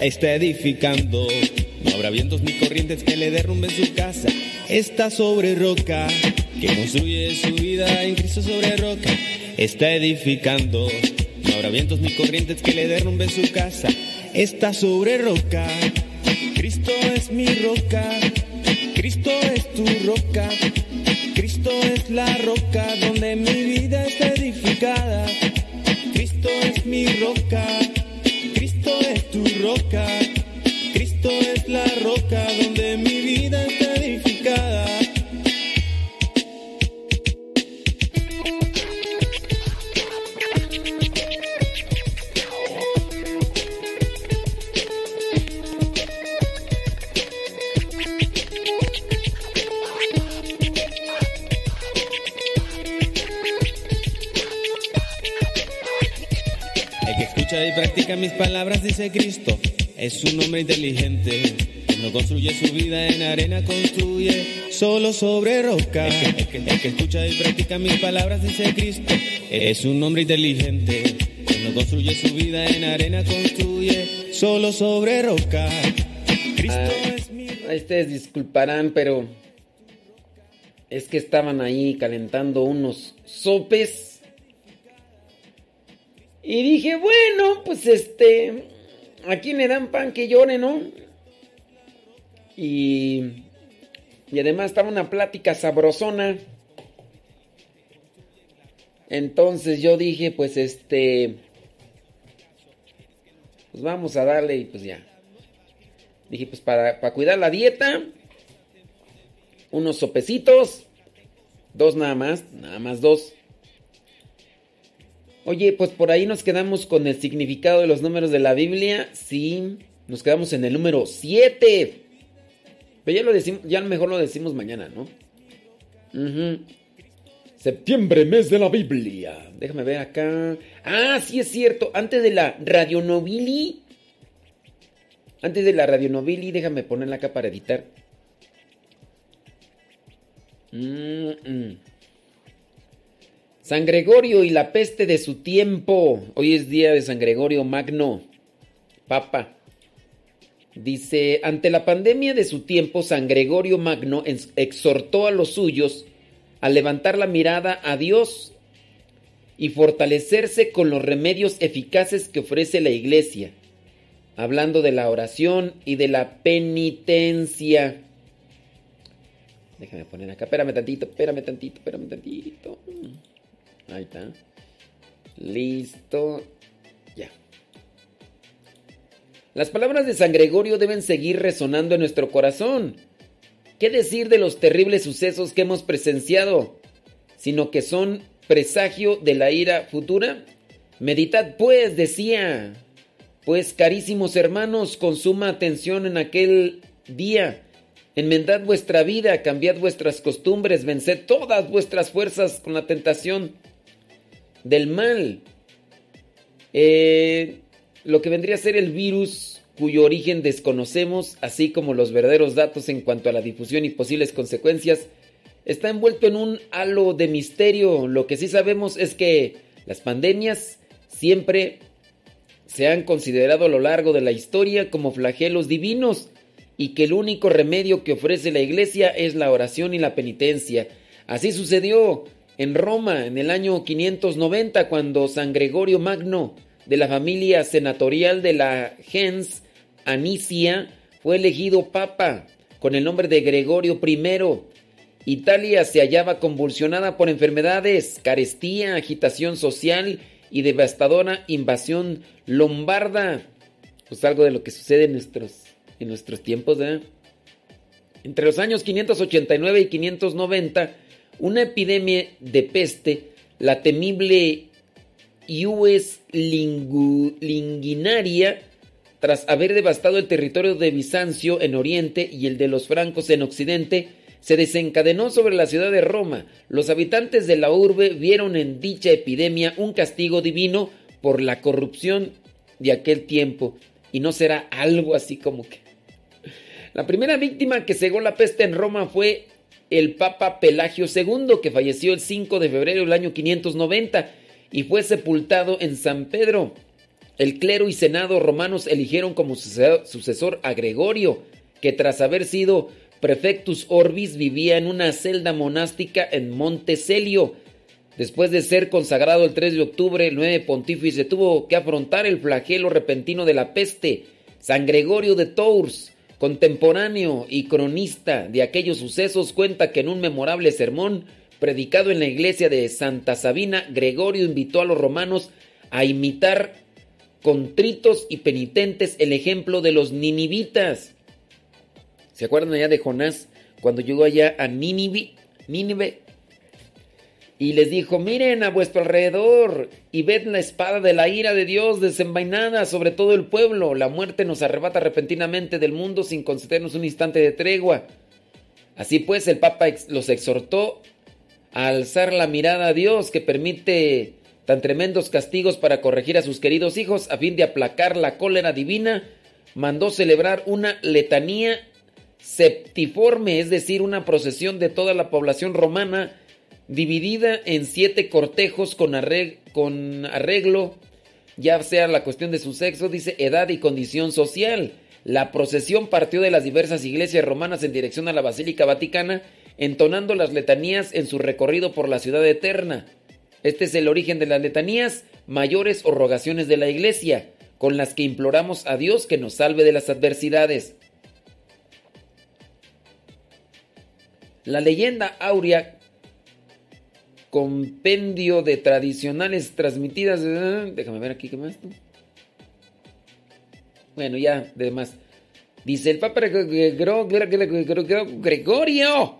está edificando. No habrá vientos ni corrientes que le derrumben su casa. Está sobre roca. Quien construye su vida en Cristo sobre roca está edificando. No habrá vientos ni corrientes que le derrumben su casa. Está sobre roca. Cristo es mi roca. Sobre roca. El que, el que- el que escucha y practica mis palabras, dice Cristo, es un hombre inteligente. No construye su vida en arena, construye solo sobre roca. Cristo es mi Ahí ustedes disculparán, pero es que estaban ahí calentando unos sopes. Y dije, bueno, pues este, ¿a quién le dan pan que llore, no? Y, y además estaba una plática sabrosona. Entonces yo dije, pues este, pues vamos a darle y pues ya. Dije, pues para, para cuidar la dieta, unos sopecitos, dos nada más, nada más dos. Oye, pues por ahí nos quedamos con el significado de los números de la Biblia. Sí, nos quedamos en el número 7. Pero ya lo decimos, ya mejor lo decimos mañana, ¿no? Septiembre, mes de la Biblia. Déjame ver acá. Ah, sí es cierto. Antes de la radionovili. Antes de la radionovili, déjame ponerla acá para editar. San Gregorio y la peste de su tiempo. Hoy es día de San Gregorio Magno, Papa. Dice, ante la pandemia de su tiempo, San Gregorio Magno ex- exhortó a los suyos a levantar la mirada a Dios y fortalecerse con los remedios eficaces que ofrece la iglesia, hablando de la oración y de la penitencia. Déjame poner acá, espérame tantito, espérame tantito, espérame tantito. Ahí está. Listo. Las palabras de San Gregorio deben seguir resonando en nuestro corazón. ¿Qué decir de los terribles sucesos que hemos presenciado? Sino que son presagio de la ira futura. Meditad pues, decía. Pues carísimos hermanos, con suma atención en aquel día. Enmendad vuestra vida, cambiad vuestras costumbres, venced todas vuestras fuerzas con la tentación del mal. Eh, lo que vendría a ser el virus cuyo origen desconocemos, así como los verdaderos datos en cuanto a la difusión y posibles consecuencias, está envuelto en un halo de misterio. Lo que sí sabemos es que las pandemias siempre se han considerado a lo largo de la historia como flagelos divinos y que el único remedio que ofrece la iglesia es la oración y la penitencia. Así sucedió en Roma en el año 590 cuando San Gregorio Magno de la familia senatorial de la gens Anicia fue elegido papa con el nombre de Gregorio I. Italia se hallaba convulsionada por enfermedades, carestía, agitación social y devastadora invasión lombarda. Pues algo de lo que sucede en nuestros, en nuestros tiempos, ¿eh? Entre los años 589 y 590, una epidemia de peste, la temible Iues lingu- linguinaria, tras haber devastado el territorio de Bizancio en Oriente y el de los francos en Occidente, se desencadenó sobre la ciudad de Roma. Los habitantes de la urbe vieron en dicha epidemia un castigo divino por la corrupción de aquel tiempo. Y no será algo así como que... La primera víctima que cegó la peste en Roma fue el Papa Pelagio II, que falleció el 5 de febrero del año 590 y fue sepultado en San Pedro. El clero y senado romanos eligieron como suce- sucesor a Gregorio, que tras haber sido prefectus orbis vivía en una celda monástica en Monte Celio. Después de ser consagrado el 3 de octubre, el 9 pontífice tuvo que afrontar el flagelo repentino de la peste. San Gregorio de Tours, contemporáneo y cronista de aquellos sucesos, cuenta que en un memorable sermón predicado en la iglesia de Santa Sabina, Gregorio invitó a los romanos a imitar contritos y penitentes el ejemplo de los ninivitas. ¿Se acuerdan allá de Jonás cuando llegó allá a Nínive? Nínive? Y les dijo, miren a vuestro alrededor y ved la espada de la ira de Dios desenvainada sobre todo el pueblo. La muerte nos arrebata repentinamente del mundo sin concedernos un instante de tregua. Así pues, el Papa los exhortó alzar la mirada a Dios que permite tan tremendos castigos para corregir a sus queridos hijos a fin de aplacar la cólera divina. Mandó celebrar una letanía septiforme, es decir, una procesión de toda la población romana dividida en siete cortejos con arreg- con arreglo, ya sea la cuestión de su sexo, dice edad y condición social. La procesión partió de las diversas iglesias romanas en dirección a la Basílica Vaticana, entonando las letanías en su recorrido por la ciudad eterna. Este es el origen de las letanías, mayores o rogaciones de la iglesia, con las que imploramos a Dios que nos salve de las adversidades. La leyenda áurea compendio de tradicionales transmitidas. Déjame ver aquí qué más. Bueno, ya, de más. Dice el Papa Gre- Gre- Gre- Gre- Gre- Gre- Gregorio.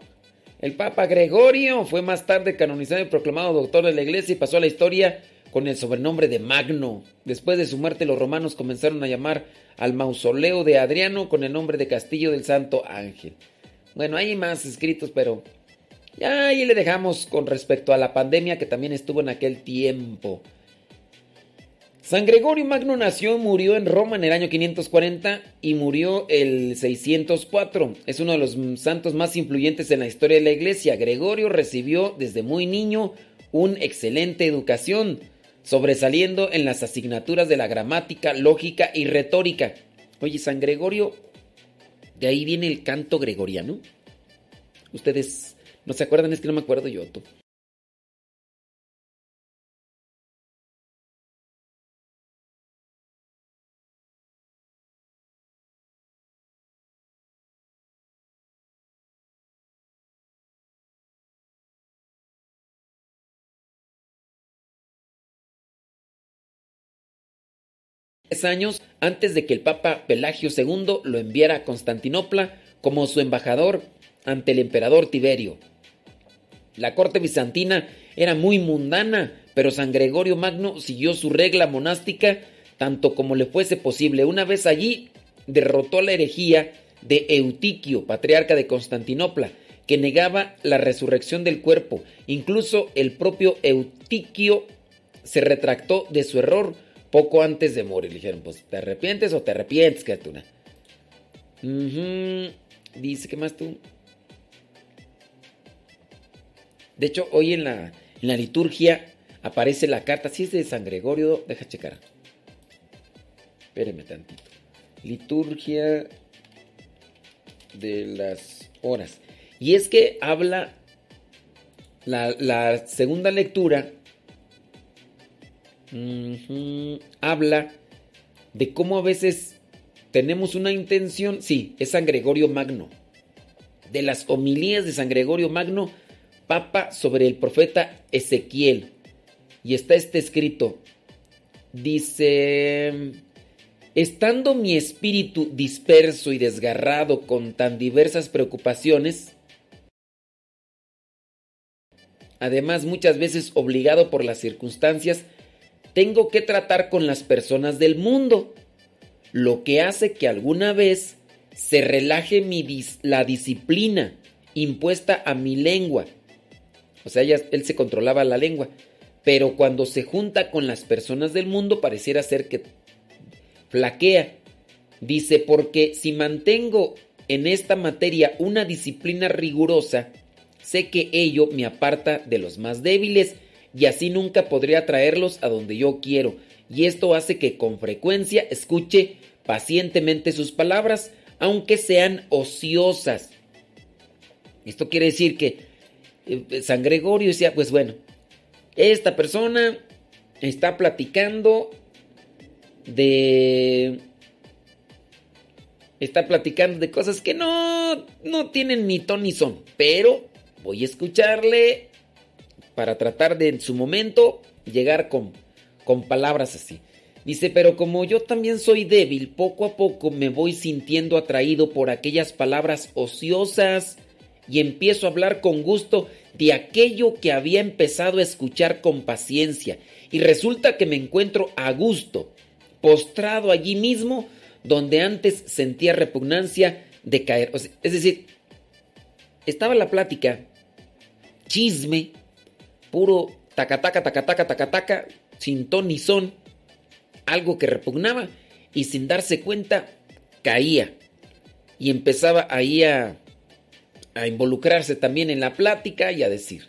El Papa Gregorio fue más tarde canonizado y proclamado doctor de la iglesia y pasó a la historia con el sobrenombre de Magno. Después de su muerte, los romanos comenzaron a llamar al mausoleo de Adriano con el nombre de Castillo del Santo Ángel. Bueno, hay más escritos, pero ya ahí le dejamos con respecto a la pandemia que también estuvo en aquel tiempo. San Gregorio Magno nació y murió en Roma en el año 540 y murió el 604. Es uno de los santos más influyentes en la historia de la iglesia. Gregorio recibió desde muy niño una excelente educación, sobresaliendo en las asignaturas de la gramática, lógica y retórica. Oye, San Gregorio, de ahí viene el canto gregoriano. Ustedes no se acuerdan, es que no me acuerdo yo. Años antes de que el Papa Pelagio II lo enviara a Constantinopla como su embajador ante el emperador Tiberio. La corte bizantina era muy mundana, pero San Gregorio Magno siguió su regla monástica tanto como le fuese posible. Una vez allí, derrotó la herejía de Eutiquio, patriarca de Constantinopla, que negaba la resurrección del cuerpo. Incluso el propio Eutiquio se retractó de su error poco antes de morir. Le dijeron, pues, ¿te arrepientes o te arrepientes, criatura? Dice, ¿qué más tú? De hecho, hoy en la, liturgia aparece la carta, si es de San Gregorio, deja checar. Espérenme tantito. Liturgia de las horas. Y es que habla la, la segunda lectura habla de cómo a veces tenemos una intención, sí, es San Gregorio Magno, de las homilías de San Gregorio Magno, Papa sobre el profeta Ezequiel. Y está este escrito, dice, estando mi espíritu disperso y desgarrado con tan diversas preocupaciones, además muchas veces obligado por las circunstancias, tengo que tratar con las personas del mundo, lo que hace que alguna vez se relaje mi la disciplina impuesta a mi lengua. O sea, él se controlaba la lengua, pero cuando se junta con las personas del mundo pareciera ser que flaquea. Dice, porque si mantengo en esta materia una disciplina rigurosa, sé que ello me aparta de los más débiles y así nunca podría traerlos a donde yo quiero. Y esto hace que con frecuencia escuche pacientemente sus palabras, aunque sean ociosas. Esto quiere decir que eh, San Gregorio decía, pues bueno, esta persona está platicando de... Está platicando de cosas que no, no tienen ni ton ni son, pero voy a escucharle para tratar de en su momento llegar con, con palabras así. Dice, pero como yo también soy débil, poco a poco me voy sintiendo atraído por aquellas palabras ociosas y empiezo a hablar con gusto de aquello que había empezado a escuchar con paciencia. Y resulta que me encuentro a gusto, postrado allí mismo, donde antes sentía repugnancia de caer. es decir, estaba la plática, chisme, puro tacataca, tacataca, tacataca, sin ton ni son, algo que repugnaba y sin darse cuenta caía y empezaba ahí a, a involucrarse también en la plática y a decir,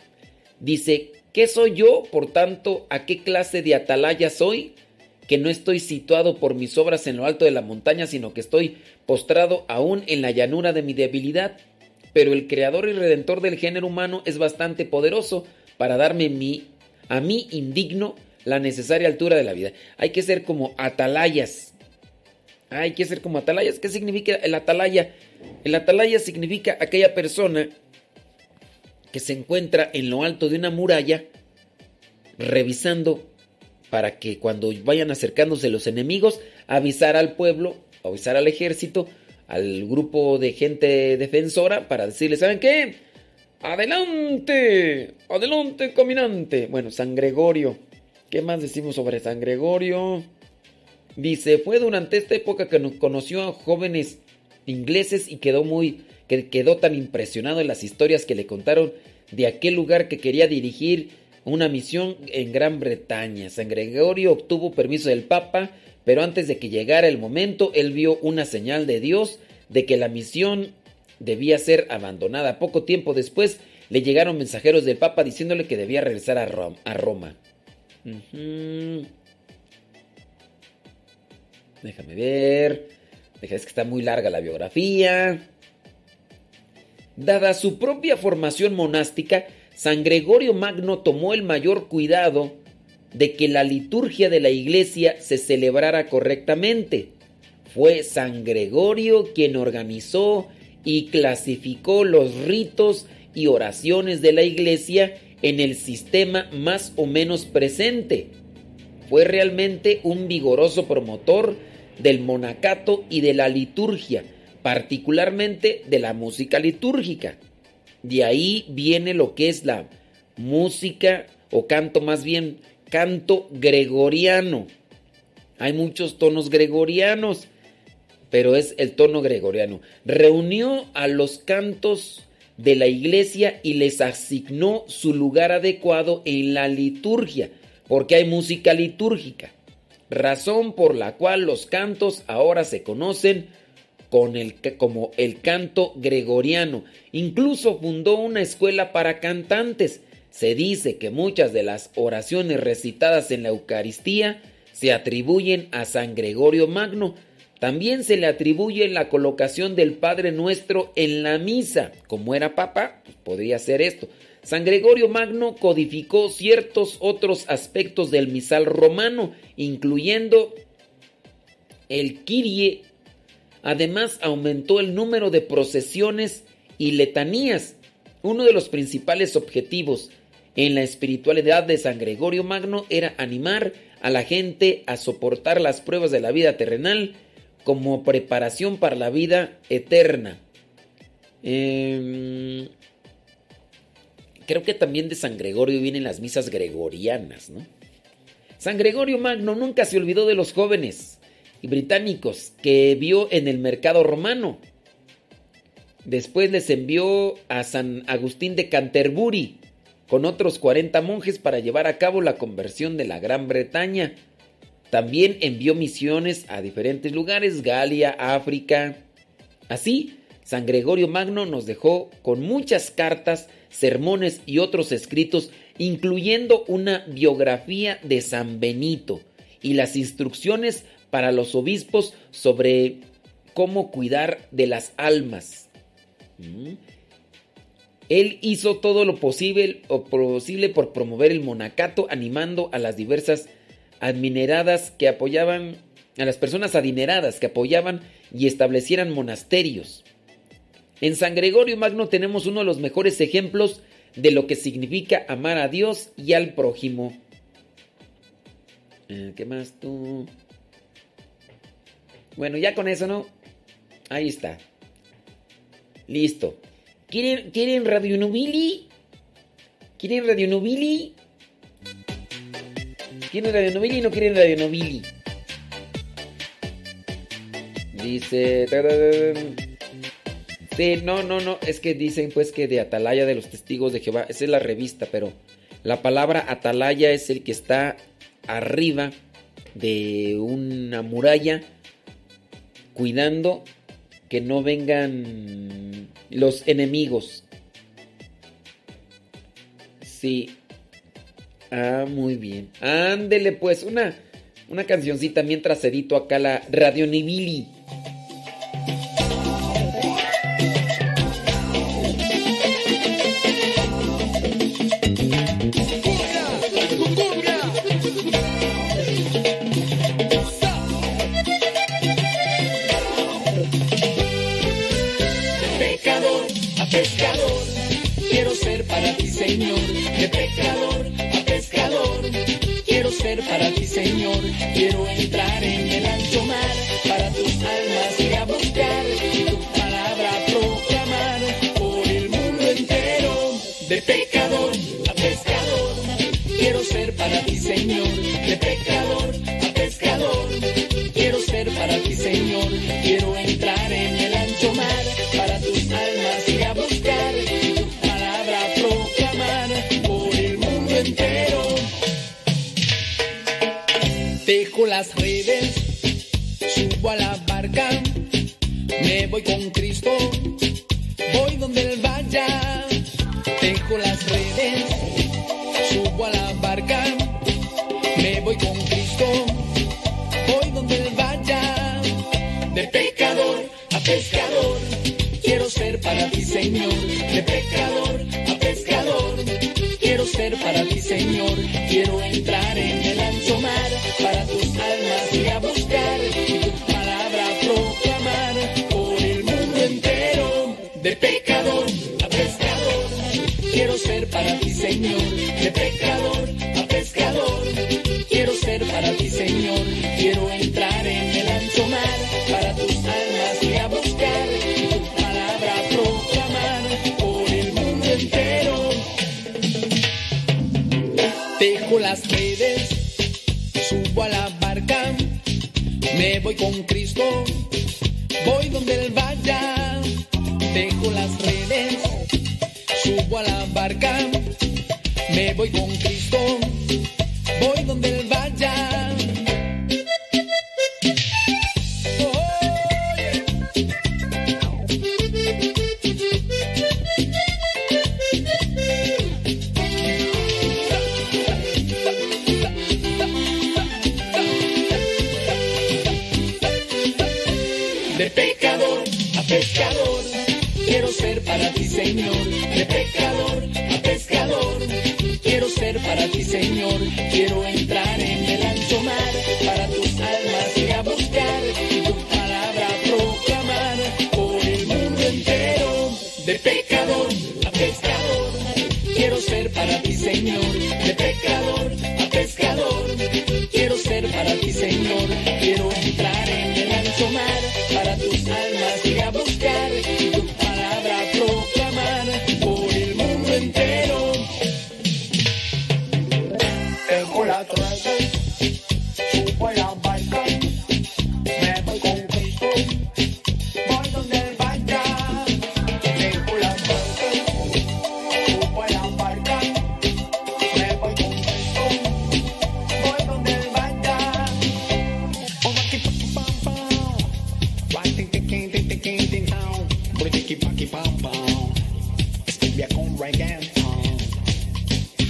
dice, ¿qué soy yo? Por tanto, ¿a qué clase de atalaya soy? Que no estoy situado por mis obras en lo alto de la montaña, sino que estoy postrado aún en la llanura de mi debilidad. Pero el creador y redentor del género humano es bastante poderoso para darme mi, a mí indigno la necesaria altura de la vida. Hay que ser como atalayas. Hay que ser como atalayas. ¿Qué significa el atalaya? El atalaya significa aquella persona que se encuentra en lo alto de una muralla revisando para que cuando vayan acercándose los enemigos, avisar al pueblo, avisar al ejército, al grupo de gente defensora para decirles, ¿saben qué? Adelante, adelante, caminante. Bueno, San Gregorio. ¿Qué más decimos sobre San Gregorio? Dice, fue durante esta época que nos conoció a jóvenes ingleses y quedó muy, que quedó tan impresionado en las historias que le contaron de aquel lugar que quería dirigir una misión en Gran Bretaña. San Gregorio obtuvo permiso del Papa, pero antes de que llegara el momento, él vio una señal de Dios de que la misión debía ser abandonada. Poco tiempo después le llegaron mensajeros del Papa diciéndole que debía regresar a Roma. Déjame ver. Es que está muy larga la biografía. Dada su propia formación monástica, San Gregorio Magno tomó el mayor cuidado de que la liturgia de la iglesia se celebrara correctamente. Fue San Gregorio quien organizó y clasificó los ritos y oraciones de la iglesia en el sistema más o menos presente. Fue realmente un vigoroso promotor del monacato y de la liturgia, particularmente de la música litúrgica. De ahí viene lo que es la música o canto más bien, canto gregoriano. Hay muchos tonos gregorianos, pero es el tono gregoriano. Reunió a los cantos de la iglesia y les asignó su lugar adecuado en la liturgia, porque hay música litúrgica, razón por la cual los cantos ahora se conocen con como el canto gregoriano. Incluso fundó una escuela para cantantes. Se dice que muchas de las oraciones recitadas en la Eucaristía se atribuyen a San Gregorio Magno, también se le atribuye la colocación del Padre Nuestro en la misa. Como era papa, pues podría ser esto. San Gregorio Magno codificó ciertos otros aspectos del misal romano, incluyendo el Kyrie. Además, aumentó el número de procesiones y letanías. Uno de los principales objetivos en la espiritualidad de San Gregorio Magno era animar a la gente a soportar las pruebas de la vida terrenal como preparación para la vida eterna. Em, creo que también de San Gregorio vienen las misas gregorianas, ¿no? San Gregorio Magno nunca se olvidó de los jóvenes y británicos que vio en el mercado romano. Después les envió a San Agustín de Canterbury con otros 40 monjes para llevar a cabo la conversión de la Gran Bretaña también envió misiones a diferentes lugares, Galia, África. Así, San Gregorio Magno nos dejó con muchas cartas, sermones y otros escritos, incluyendo una biografía de San Benito y las instrucciones para los obispos sobre cómo cuidar de las almas. Mm. Él hizo todo lo posible, posible por promover el monacato, animando a las diversas adineradas que apoyaban, a las personas adineradas que apoyaban y establecieran monasterios. En San Gregorio Magno tenemos uno de los mejores ejemplos de lo que significa amar a Dios y al prójimo. Eh, ¿Qué más tú? Bueno, ya con eso, ¿no? Ahí está. Listo. ¿Quieren, ¿quieren Radio Nubili? ¿Quieren Radio Nubili? ¿Quieren Radio Novili y no quieren Radio Novili? Dice. Sí, no, no, no. Es que dicen pues que de Atalaya de los Testigos de Jehová. Esa es la revista, pero la palabra Atalaya es el que está arriba de una muralla cuidando que no vengan los enemigos. Sí, Ah, muy bien. Ándele pues, una, una cancioncita mientras edito acá la Radio Nibili.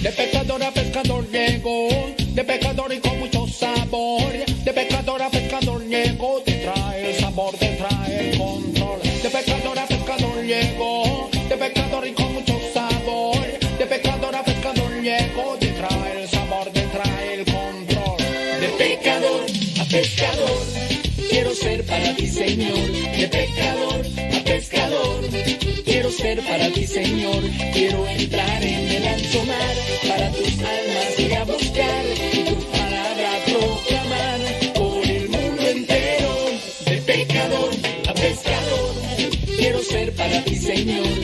De pescador a pescador llegó, de pescador y con mucho sabor. De pescador a pescador llegó, te trae el sabor, te trae el control. De pescador a pescador llegó, de pescador y con mucho sabor. De pescador a pescador llegó, te trae el sabor, te trae el control. De pescador a pescador, quiero ser para ti, Señor they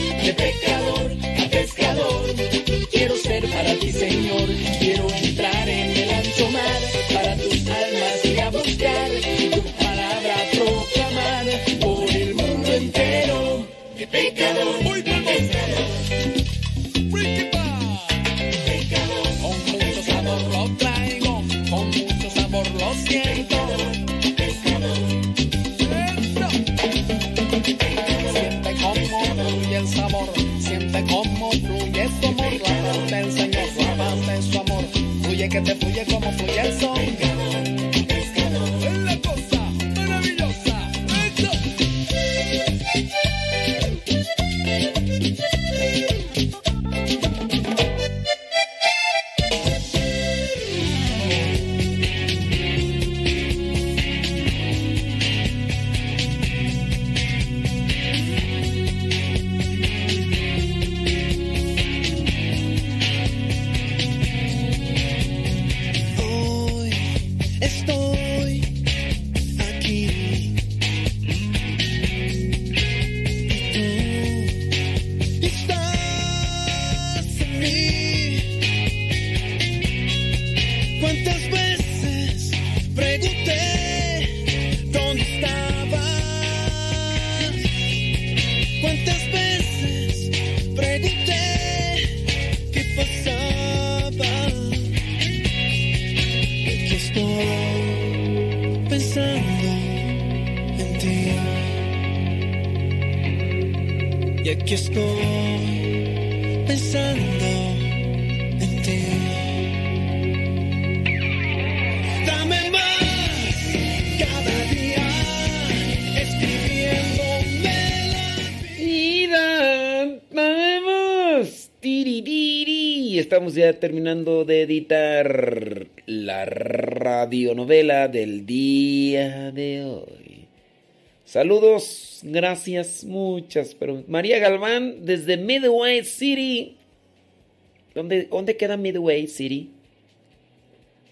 Ya terminando de editar la radionovela del día de hoy. Saludos, gracias, muchas. Pero María Galván desde Midway City. ¿Dónde, dónde queda Midway City?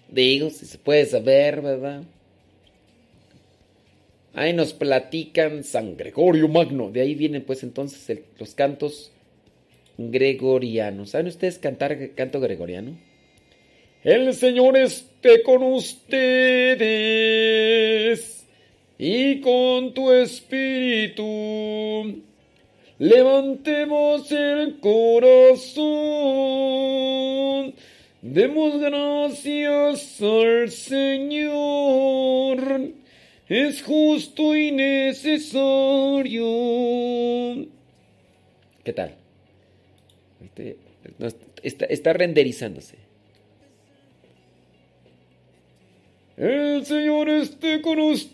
Digo, si se puede saber, ¿verdad? Ahí nos platican San Gregorio Magno. De ahí vienen pues entonces los cantos gregorianos. ¿Saben ustedes cantar canto gregoriano? El Señor esté con ustedes y con tu espíritu. Levantemos el corazón. Demos gracias al Señor. Es justo y necesario. ¿Qué tal? Este, está, está renderizándose. El Señor esté con ustedes.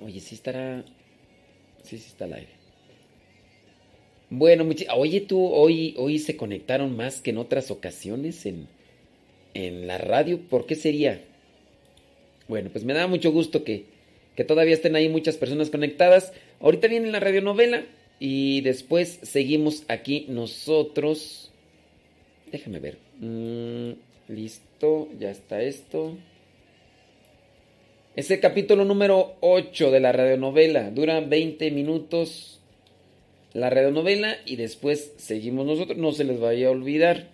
Oye, sí estará. Sí, sí está al aire. Bueno, oye tú, hoy, hoy se conectaron más que en otras ocasiones en, en la radio. ¿Por qué sería? Bueno, pues me da mucho gusto que, que todavía estén ahí muchas personas conectadas. Ahorita viene la radionovela y después seguimos aquí nosotros. Déjame ver. Mm, listo, ya está esto. Es el capítulo número 8 de la radionovela. Dura 20 minutos la radionovela y después seguimos nosotros. No se les vaya a olvidar.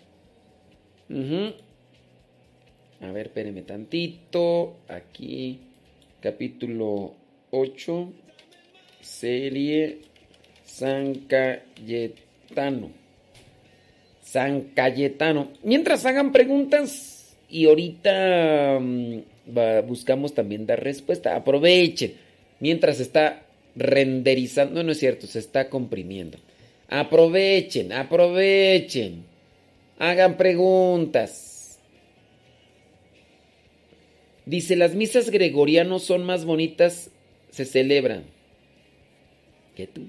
A ver, espérenme tantito. Aquí, capítulo 8, serie San Cayetano. San Cayetano. Mientras hagan preguntas y ahorita mm, buscamos también dar respuesta. Aprovechen. Mientras está renderizando. No, es cierto, se está comprimiendo. Aprovechen, aprovechen. Hagan preguntas. Dice, las misas gregorianos son más bonitas, se celebran. ¿Qué tú?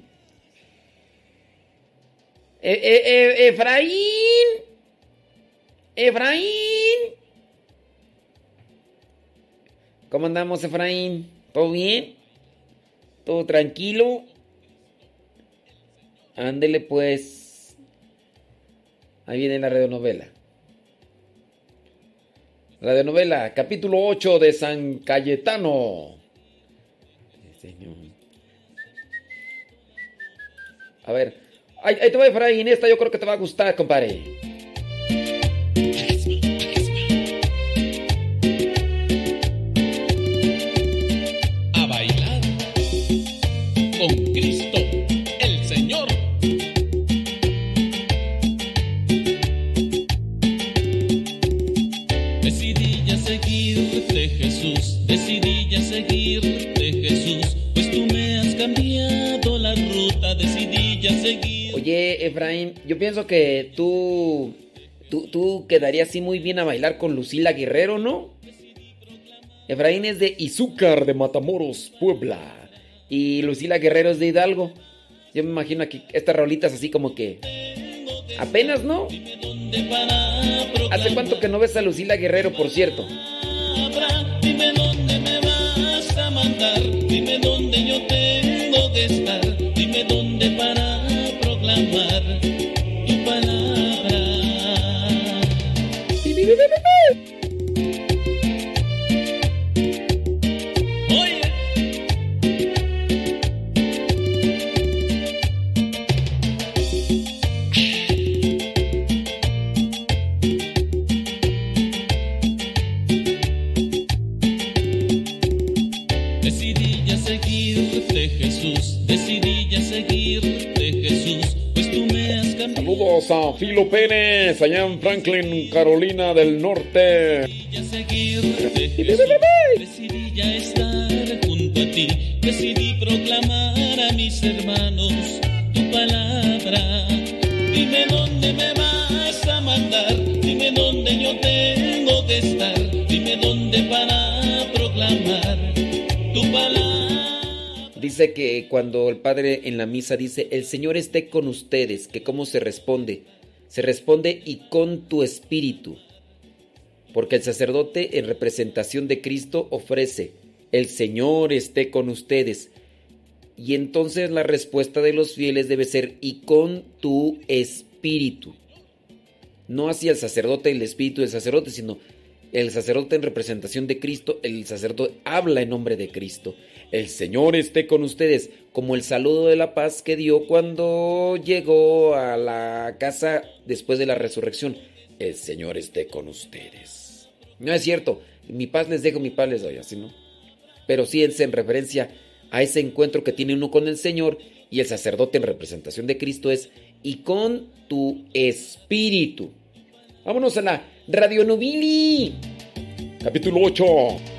E- e- e- Efraín. Efraín. ¿Cómo andamos, Efraín? ¿Todo bien? ¿Todo tranquilo? Ándele pues. Ahí viene la radionovela. Radionovela, capítulo 8 de San Cayetano. A ver. Ahí, te va Efraín, esta yo creo que te va a gustar, compadre. Efraín, yo pienso que tú, tú, tú quedarías así muy bien a bailar con Lucila Guerrero, ¿no? Efraín es de Izúcar, de Matamoros, Puebla. Y Lucila Guerrero es de Hidalgo. Yo me imagino que estas rolitas así como que... Apenas, ¿no? ¿Hace cuánto que no ves a Lucila Guerrero, por cierto? Dime dónde me vas a mandar, dime dónde yo tengo que estar, dime dónde proclamar Saludos a Filo Pérez, allá en Franklin, Carolina del Norte. decidí ya estar junto a ti, decidí proclamar a mis hermanos tu palabra. Dime dónde me vas a mandar, dime dónde yo tengo que estar, Dice que cuando el padre en la misa dice, el Señor esté con ustedes, que cómo se responde. Se responde y con tu espíritu. Porque el sacerdote en representación de Cristo ofrece, el Señor esté con ustedes. Y entonces la respuesta de los fieles debe ser, y con tu espíritu. No hacia el sacerdote el espíritu del sacerdote, sino el sacerdote en representación de Cristo, el sacerdote habla en nombre de Cristo. El Señor esté con ustedes, como el saludo de la paz que dio cuando llegó a la casa después de la resurrección. El Señor esté con ustedes. No es cierto, mi paz les dejo, mi paz les doy, así no. Pero sí es en referencia a ese encuentro que tiene uno con el Señor y el sacerdote en representación de Cristo es y con tu espíritu. Vámonos a la Radio Novili. Capítulo 8.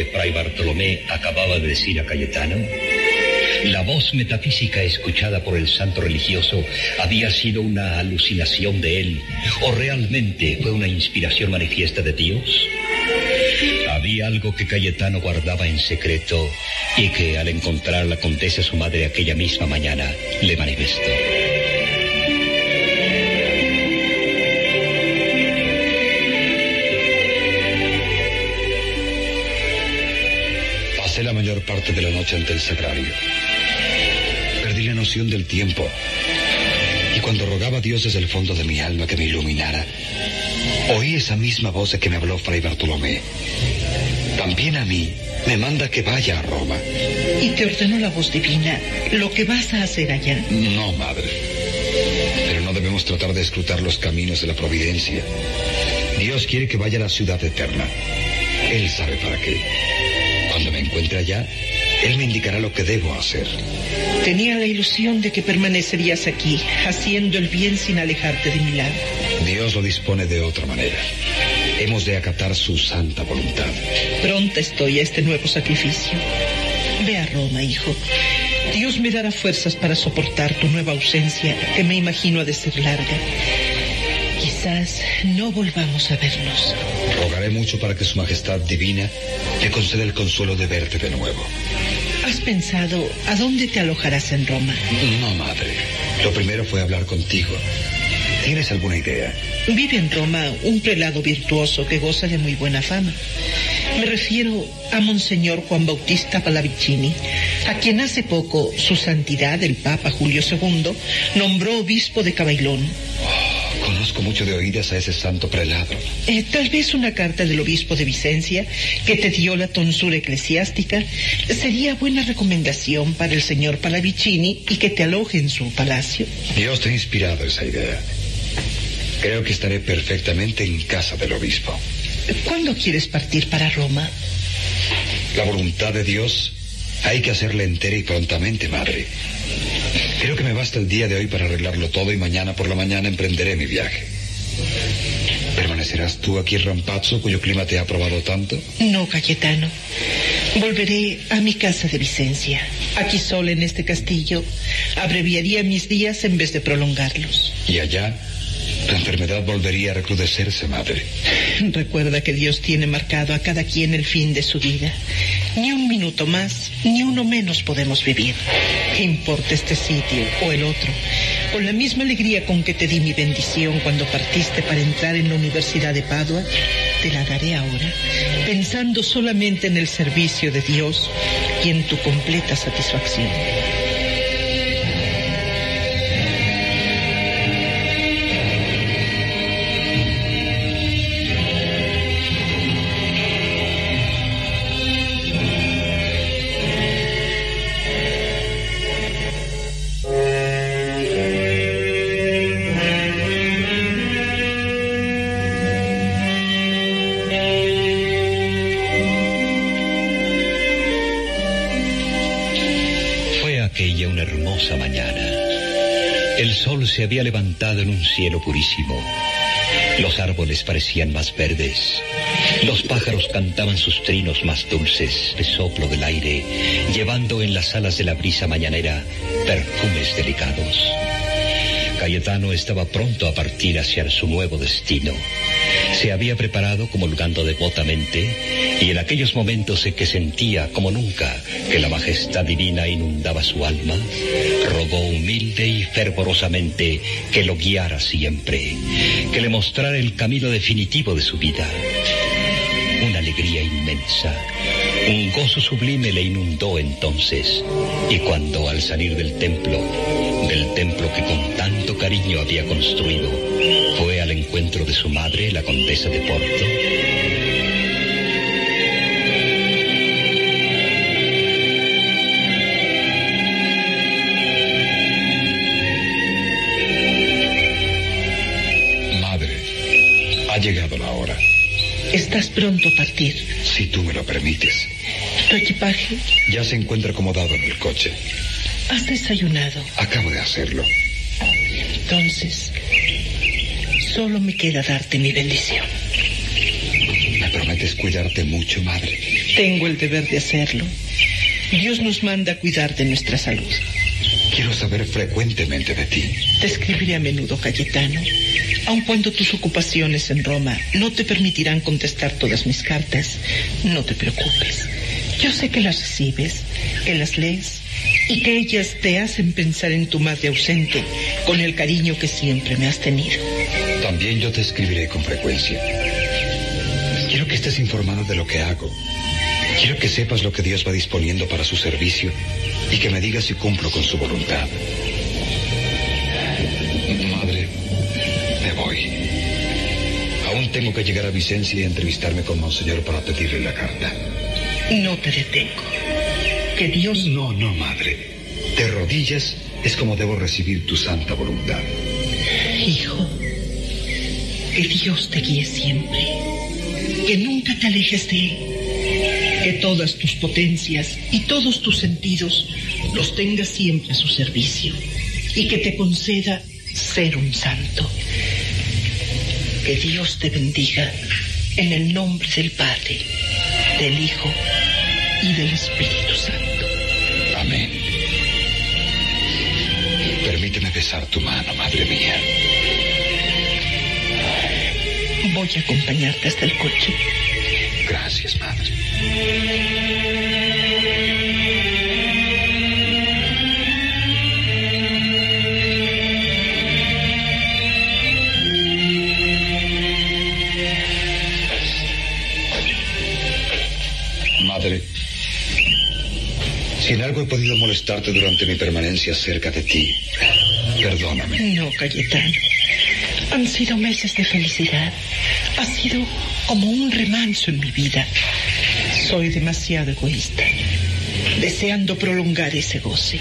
Que Fray Bartolomé acababa de decir a Cayetano? ¿La voz metafísica escuchada por el santo religioso había sido una alucinación de él o realmente fue una inspiración manifiesta de Dios? Había algo que Cayetano guardaba en secreto y que al encontrar la condesa su madre aquella misma mañana le manifestó. Mayor parte de la noche ante el sagrario. Perdí la noción del tiempo. Y cuando rogaba a Dios desde el fondo de mi alma que me iluminara, oí esa misma voz de que me habló Fray Bartolomé. También a mí me manda que vaya a Roma. Y te ordenó la voz divina lo que vas a hacer allá. No, madre. Pero no debemos tratar de escrutar los caminos de la providencia. Dios quiere que vaya a la ciudad eterna. Él sabe para qué. Cuando me encuentre allá, Él me indicará lo que debo hacer. Tenía la ilusión de que permanecerías aquí, haciendo el bien sin alejarte de mi lado. Dios lo dispone de otra manera. Hemos de acatar su santa voluntad. Pronta estoy a este nuevo sacrificio. Ve a Roma, hijo. Dios me dará fuerzas para soportar tu nueva ausencia, que me imagino ha de ser larga. Quizás no volvamos a vernos. Rogaré mucho para que Su Majestad Divina te conceda el consuelo de verte de nuevo. ¿Has pensado a dónde te alojarás en Roma? No, madre. Lo primero fue hablar contigo. ¿Tienes alguna idea? Vive en Roma un prelado virtuoso que goza de muy buena fama. Me refiero a Monseñor Juan Bautista Pallavicini, a quien hace poco su santidad, el Papa Julio II, nombró obispo de Cabailón. Conozco mucho de oídas a ese santo prelado. Eh, tal vez una carta del obispo de Vicencia, que te dio la tonsura eclesiástica, sería buena recomendación para el señor Pallavicini y que te aloje en su palacio. Dios te ha inspirado esa idea. Creo que estaré perfectamente en casa del obispo. ¿Cuándo quieres partir para Roma? La voluntad de Dios hay que hacerla entera y prontamente, madre. Creo que me basta el día de hoy para arreglarlo todo y mañana por la mañana emprenderé mi viaje. ¿Permanecerás tú aquí en Rampazzo, cuyo clima te ha aprobado tanto? No, Cayetano. Volveré a mi casa de Vicencia. Aquí sola en este castillo, abreviaría mis días en vez de prolongarlos. Y allá, tu enfermedad volvería a recrudecerse, madre. Recuerda que Dios tiene marcado a cada quien el fin de su vida. Ni un minuto más, ni uno menos podemos vivir. ¿Qué importa este sitio o el otro? Con la misma alegría con que te di mi bendición cuando partiste para entrar en la Universidad de Padua, te la daré ahora, pensando solamente en el servicio de Dios y en tu completa satisfacción. Se había levantado en un cielo purísimo. Los árboles parecían más verdes. Los pájaros cantaban sus trinos más dulces de soplo del aire, llevando en las alas de la brisa mañanera perfumes delicados. Cayetano estaba pronto a partir hacia su nuevo destino. Se había preparado comulgando devotamente y en aquellos momentos en que sentía como nunca que la majestad divina inundaba su alma, rogó humilde y fervorosamente que lo guiara siempre, que le mostrara el camino definitivo de su vida. Una alegría inmensa, un gozo sublime le inundó entonces, y cuando al salir del templo, del templo que con tanto cariño había construido, fue al encuentro de su madre, la condesa de Porto, Estás pronto a partir. Si tú me lo permites. ¿Tu equipaje? Ya se encuentra acomodado en el coche. ¿Has desayunado? Acabo de hacerlo. Entonces, solo me queda darte mi bendición. ¿Me prometes cuidarte mucho, madre? Tengo el deber de hacerlo. Dios nos manda a cuidar de nuestra salud. Quiero saber frecuentemente de ti. Te escribiré a menudo, Cayetano. Aun cuando tus ocupaciones en Roma no te permitirán contestar todas mis cartas, no te preocupes. Yo sé que las recibes, que las lees y que ellas te hacen pensar en tu madre ausente con el cariño que siempre me has tenido. También yo te escribiré con frecuencia. Quiero que estés informada de lo que hago. Quiero que sepas lo que Dios va disponiendo para su servicio y que me digas si cumplo con su voluntad. Tengo que llegar a Vicencia y entrevistarme con Monseñor para pedirle la carta. No te detengo. Que Dios... No, no, madre. De rodillas es como debo recibir tu santa voluntad. Hijo, que Dios te guíe siempre. Que nunca te alejes de Él. Que todas tus potencias y todos tus sentidos los tengas siempre a su servicio. Y que te conceda ser un santo. Que Dios te bendiga en el nombre del Padre, del Hijo y del Espíritu Santo. Amén. Permíteme besar tu mano, madre mía. Voy a acompañarte hasta el coche. Gracias, madre. En algo he podido molestarte durante mi permanencia cerca de ti, perdóname. No, Cayetano. Han sido meses de felicidad. Ha sido como un remanso en mi vida. Soy demasiado egoísta, deseando prolongar ese goce.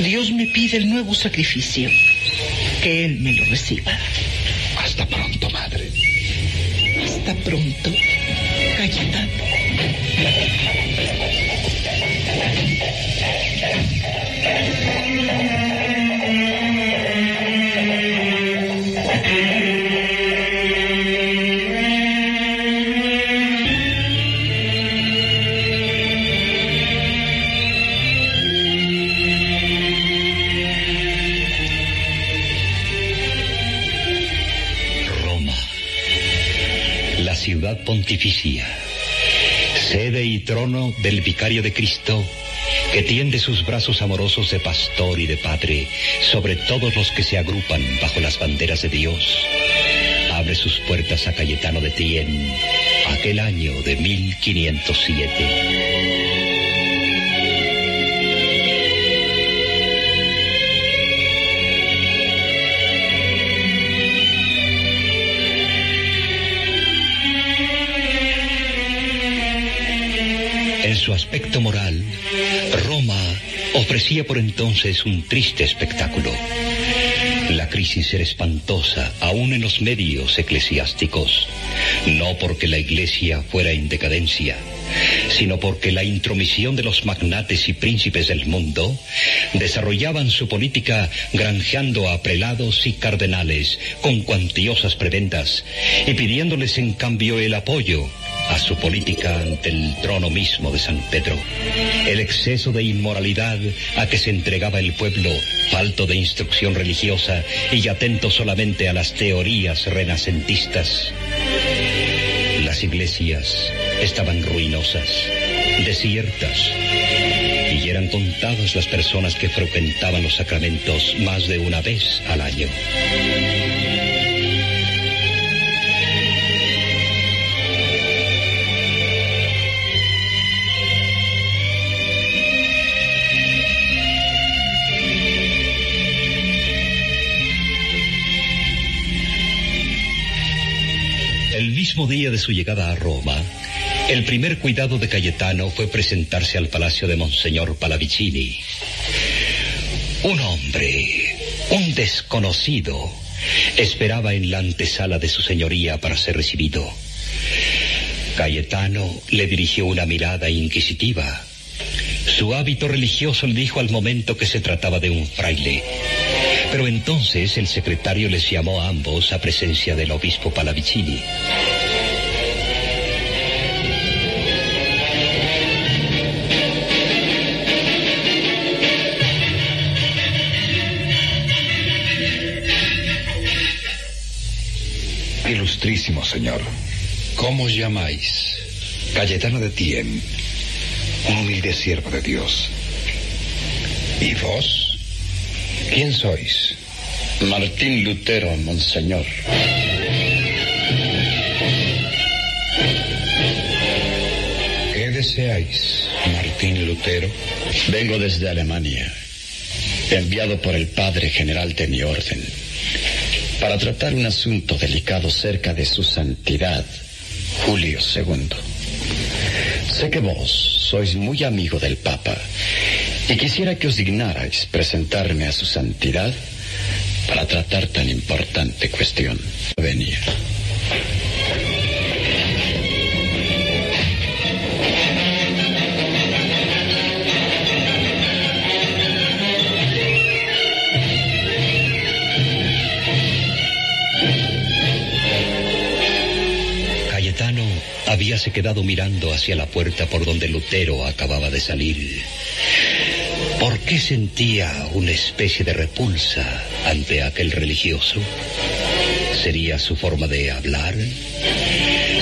Dios me pide el nuevo sacrificio. Que Él me lo reciba. Hasta pronto, madre. Hasta pronto, sede y trono del vicario de Cristo, que tiende sus brazos amorosos de pastor y de padre sobre todos los que se agrupan bajo las banderas de Dios. Abre sus puertas a Cayetano de Tien, aquel año de 1507. Su aspecto moral, Roma ofrecía por entonces un triste espectáculo. La crisis era espantosa, aún en los medios eclesiásticos, no porque la iglesia fuera en decadencia, sino porque la intromisión de los magnates y príncipes del mundo desarrollaban su política granjeando a prelados y cardenales con cuantiosas prebendas y pidiéndoles en cambio el apoyo a su política ante el trono mismo de San Pedro. El exceso de inmoralidad a que se entregaba el pueblo, falto de instrucción religiosa y atento solamente a las teorías renacentistas. Las iglesias estaban ruinosas, desiertas, y eran contadas las personas que frecuentaban los sacramentos más de una vez al año. Mismo día de su llegada a Roma, el primer cuidado de Cayetano fue presentarse al palacio de Monseñor Palavicini. Un hombre, un desconocido, esperaba en la antesala de su señoría para ser recibido. Cayetano le dirigió una mirada inquisitiva. Su hábito religioso le dijo al momento que se trataba de un fraile. Pero entonces el secretario les llamó a ambos a presencia del obispo Palavicini. Ilustrísimo señor, ¿cómo os llamáis? Cayetano de Tien, un humilde siervo de Dios. ¿Y vos? ¿Quién sois? Martín Lutero, monseñor. ¿Qué deseáis, Martín Lutero? Vengo desde Alemania, enviado por el padre general de mi orden, para tratar un asunto delicado cerca de su santidad, Julio II. Sé que vos sois muy amigo del Papa y quisiera que os dignarais presentarme a su santidad para tratar tan importante cuestión. Venir. Quedado mirando hacia la puerta por donde Lutero acababa de salir. ¿Por qué sentía una especie de repulsa ante aquel religioso? ¿Sería su forma de hablar?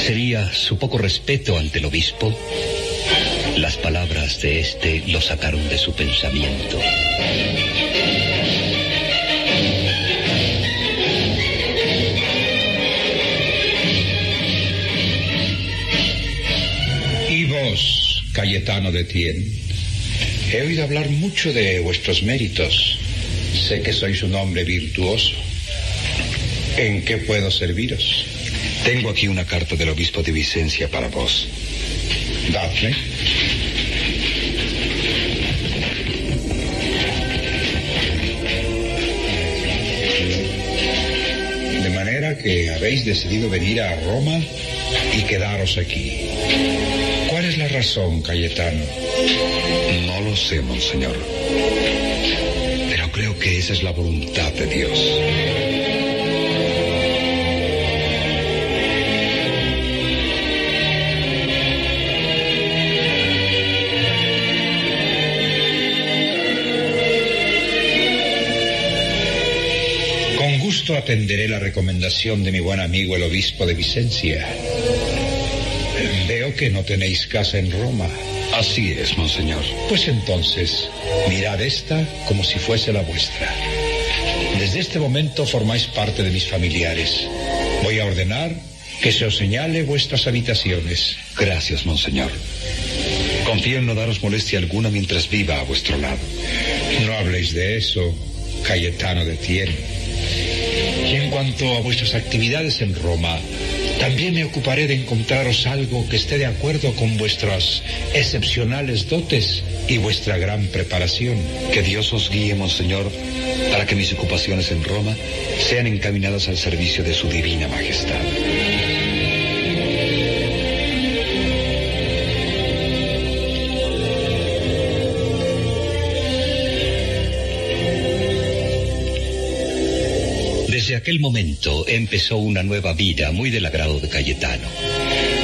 ¿Sería su poco respeto ante el obispo? Las palabras de este lo sacaron de su pensamiento. Cayetano de Tien? He oído hablar mucho de vuestros méritos. Sé que sois un hombre virtuoso. ¿En qué puedo serviros? Tengo aquí una carta del obispo de Vicencia para vos. Dadme. De manera que habéis decidido venir a Roma y quedaros aquí. ¿Cuál es la razón, Cayetano? No lo sé, monseñor. Pero creo que esa es la voluntad de Dios. Con gusto atenderé la recomendación de mi buen amigo el obispo de Vicencia. Que no tenéis casa en Roma. Así es, monseñor. Pues entonces, mirad esta como si fuese la vuestra. Desde este momento formáis parte de mis familiares. Voy a ordenar que se os señale vuestras habitaciones. Gracias, monseñor. Confío en no daros molestia alguna mientras viva a vuestro lado. No habléis de eso, Cayetano de Tien. Y en cuanto a vuestras actividades en Roma, también me ocuparé de encontraros algo que esté de acuerdo con vuestras excepcionales dotes y vuestra gran preparación. Que Dios os guíe, monseñor, para que mis ocupaciones en Roma sean encaminadas al servicio de su divina majestad. Aquel momento empezó una nueva vida muy del agrado de Cayetano.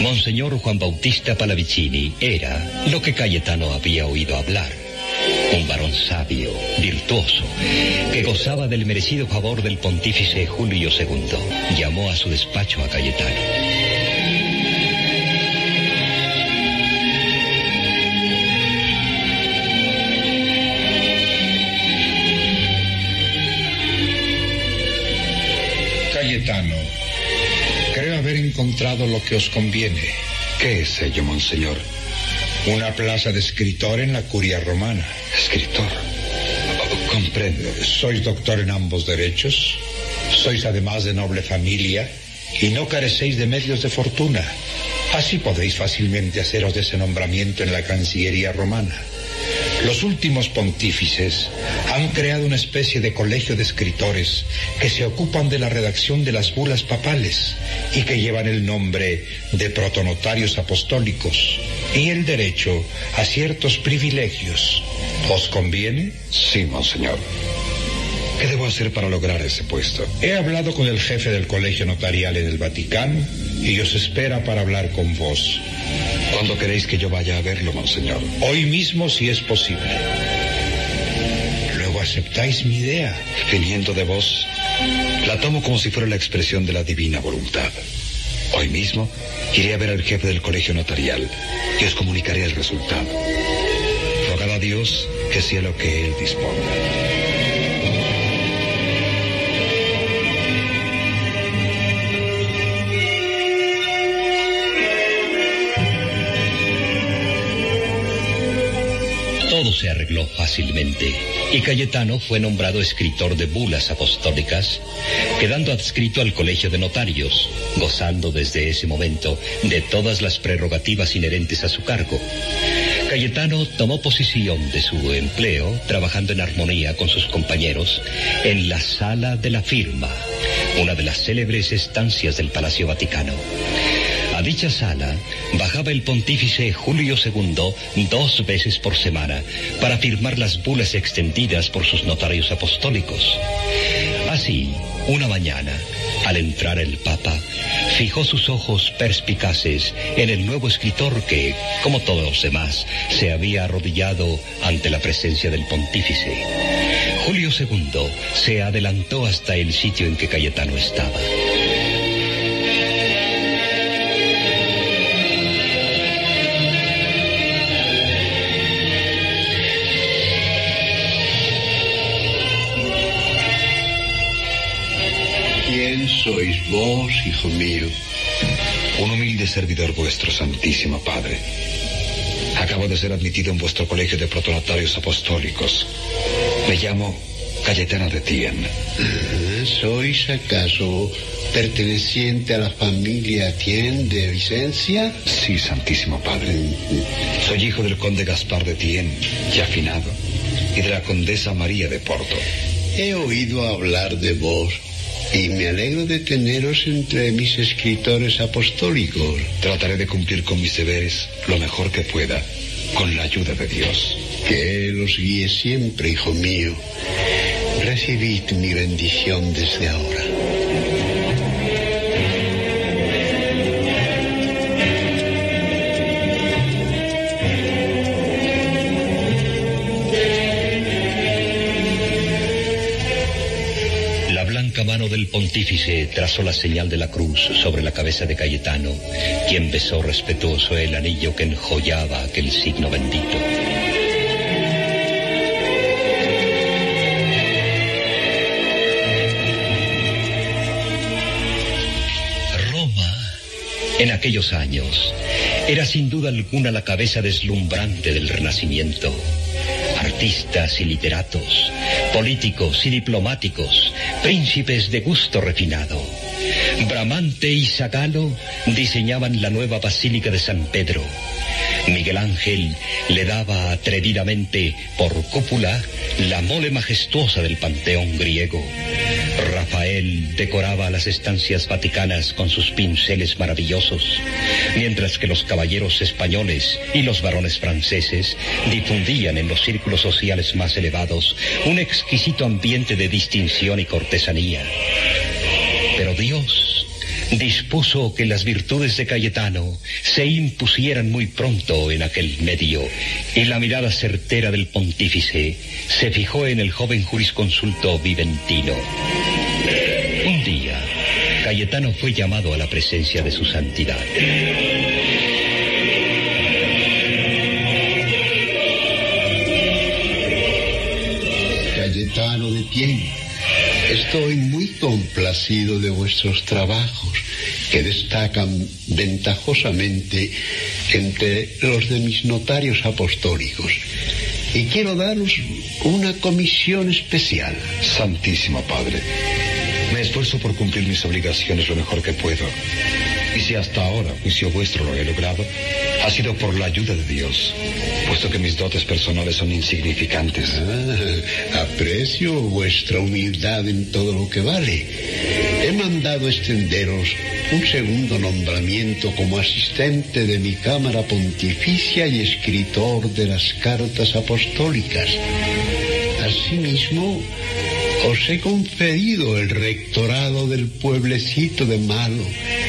Monseñor Juan Bautista Palavicini era lo que Cayetano había oído hablar. Un varón sabio, virtuoso, que gozaba del merecido favor del pontífice Julio II. Llamó a su despacho a Cayetano. Encontrado lo que os conviene. ¿Qué es ello, monseñor? Una plaza de escritor en la curia romana. ¿Escritor? comprende. Sois doctor en ambos derechos, sois además de noble familia y no carecéis de medios de fortuna. Así podéis fácilmente haceros de ese nombramiento en la Cancillería romana. Los últimos pontífices han creado una especie de colegio de escritores que se ocupan de la redacción de las bulas papales y que llevan el nombre de protonotarios apostólicos y el derecho a ciertos privilegios. ¿Os conviene? Sí, monseñor. ¿Qué debo hacer para lograr ese puesto? He hablado con el jefe del colegio notarial en el Vaticano y os espera para hablar con vos. ¿Cuándo queréis que yo vaya a verlo, monseñor? Hoy mismo, si es posible. Luego aceptáis mi idea. Viniendo de vos, la tomo como si fuera la expresión de la divina voluntad. Hoy mismo iré a ver al jefe del colegio notarial y os comunicaré el resultado. Rogad a Dios que sea lo que Él disponga. Fácilmente y Cayetano fue nombrado escritor de bulas apostólicas, quedando adscrito al colegio de notarios, gozando desde ese momento de todas las prerrogativas inherentes a su cargo. Cayetano tomó posición de su empleo trabajando en armonía con sus compañeros en la sala de la firma, una de las célebres estancias del Palacio Vaticano. Dicha sala bajaba el pontífice Julio II dos veces por semana para firmar las bulas extendidas por sus notarios apostólicos. Así, una mañana, al entrar el Papa, fijó sus ojos perspicaces en el nuevo escritor que, como todos los demás, se había arrodillado ante la presencia del pontífice. Julio II se adelantó hasta el sitio en que Cayetano estaba. Vos, hijo mío? Un humilde servidor vuestro, Santísimo Padre. Acabo de ser admitido en vuestro colegio de protonotarios apostólicos. Me llamo Cayetano de Tien. Ah, ¿Sois acaso perteneciente a la familia Tien de Vicencia? Sí, Santísimo Padre. Soy hijo del conde Gaspar de Tien, ya afinado, y de la condesa María de Porto. He oído hablar de vos y me alegro de teneros entre mis escritores apostólicos. Trataré de cumplir con mis deberes lo mejor que pueda, con la ayuda de Dios. Que los guíe siempre, hijo mío. Recibid mi bendición desde ahora. Del pontífice trazó la señal de la cruz sobre la cabeza de Cayetano, quien besó respetuoso el anillo que enjollaba aquel signo bendito. Roma, en aquellos años, era sin duda alguna la cabeza deslumbrante del Renacimiento. Artistas y literatos, políticos y diplomáticos, príncipes de gusto refinado, Bramante y Sagalo diseñaban la nueva Basílica de San Pedro. Miguel Ángel le daba atrevidamente por cúpula la mole majestuosa del panteón griego. Rafael decoraba las estancias vaticanas con sus pinceles maravillosos, mientras que los caballeros españoles y los varones franceses difundían en los círculos sociales más elevados un exquisito ambiente de distinción y cortesanía. Pero Dios dispuso que las virtudes de Cayetano se impusieran muy pronto en aquel medio, y la mirada certera del pontífice se fijó en el joven jurisconsulto viventino. Día, Cayetano fue llamado a la presencia de su santidad. Cayetano de Tien, estoy muy complacido de vuestros trabajos que destacan ventajosamente entre los de mis notarios apostólicos. Y quiero daros una comisión especial. Santísimo Padre, me esfuerzo por cumplir mis obligaciones lo mejor que puedo. Y si hasta ahora, juicio vuestro, lo he logrado, ha sido por la ayuda de Dios, puesto que mis dotes personales son insignificantes. Ah, aprecio vuestra humildad en todo lo que vale. He mandado extenderos un segundo nombramiento como asistente de mi Cámara Pontificia y escritor de las cartas apostólicas. Asimismo, os he conferido el rectorado del pueblecito de Malo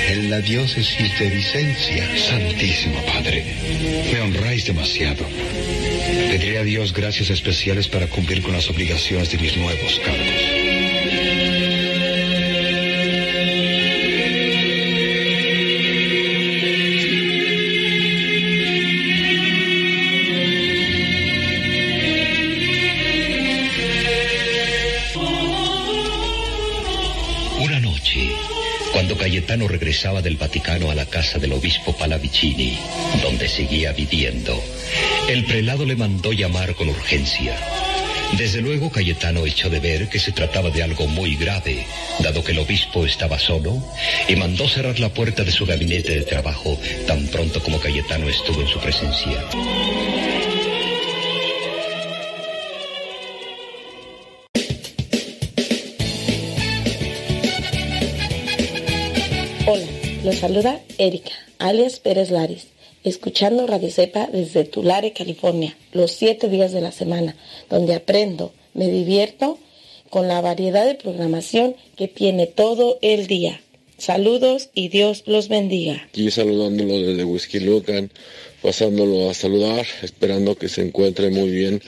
en la diócesis de Vicencia. Santísimo Padre, me honráis demasiado. Pediré a Dios gracias especiales para cumplir con las obligaciones de mis nuevos cargos. Regresaba del Vaticano a la casa del obispo Palavicini, donde seguía viviendo, el prelado le mandó llamar con urgencia. Desde luego Cayetano echó de ver que se trataba de algo muy grave, dado que el obispo estaba solo, y mandó cerrar la puerta de su gabinete de trabajo tan pronto como Cayetano estuvo en su presencia. Hola, los saluda Erika, alias Pérez Laris, escuchando Radio Cepa desde Tulare, California, los siete días de la semana, donde aprendo, me divierto con la variedad de programación que tiene todo el día. Saludos y Dios los bendiga. Aquí saludándolo desde Whisky Lucan, pasándolo a saludar, esperando que se encuentre muy bien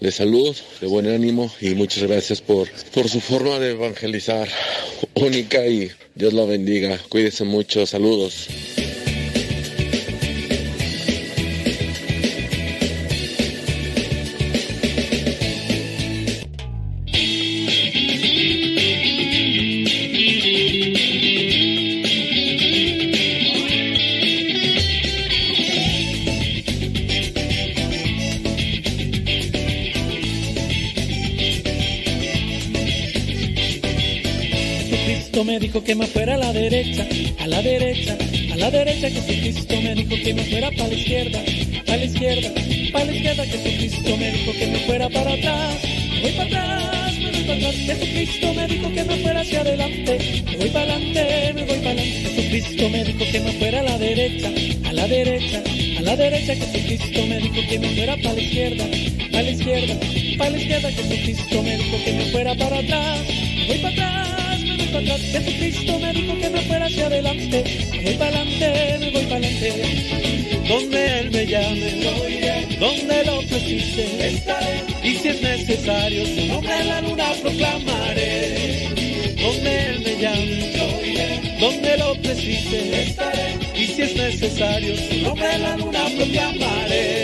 de salud, de buen ánimo y muchas gracias por, por su forma de evangelizar única y Dios la bendiga. Cuídese mucho, saludos. Dijo que me fuera a la derecha, a la derecha, a la derecha. Jesucristo me dijo que me fuera para la izquierda, a la izquierda, para la izquierda. Jesucristo me dijo que me fuera para atrás, voy para atrás, me voy para atrás. Jesucristo me dijo que me fuera hacia adelante, me voy para adelante, me voy para adelante. Jesucristo me dijo que me fuera a la derecha, a la derecha, a la derecha. Jesucristo me dijo que me fuera para la izquierda, a la izquierda, para la izquierda. Jesucristo me dijo que me fuera para atrás, voy para atrás, para atrás. Jesucristo me dijo que me fuera hacia adelante, me voy para adelante, me voy para adelante. Donde Él me llame, donde lo precise, estaré. Y si es necesario, su nombre en la luna proclamaré. Donde Él me llame, donde lo precise, estaré. Y si es necesario, su nombre en la luna proclamaré.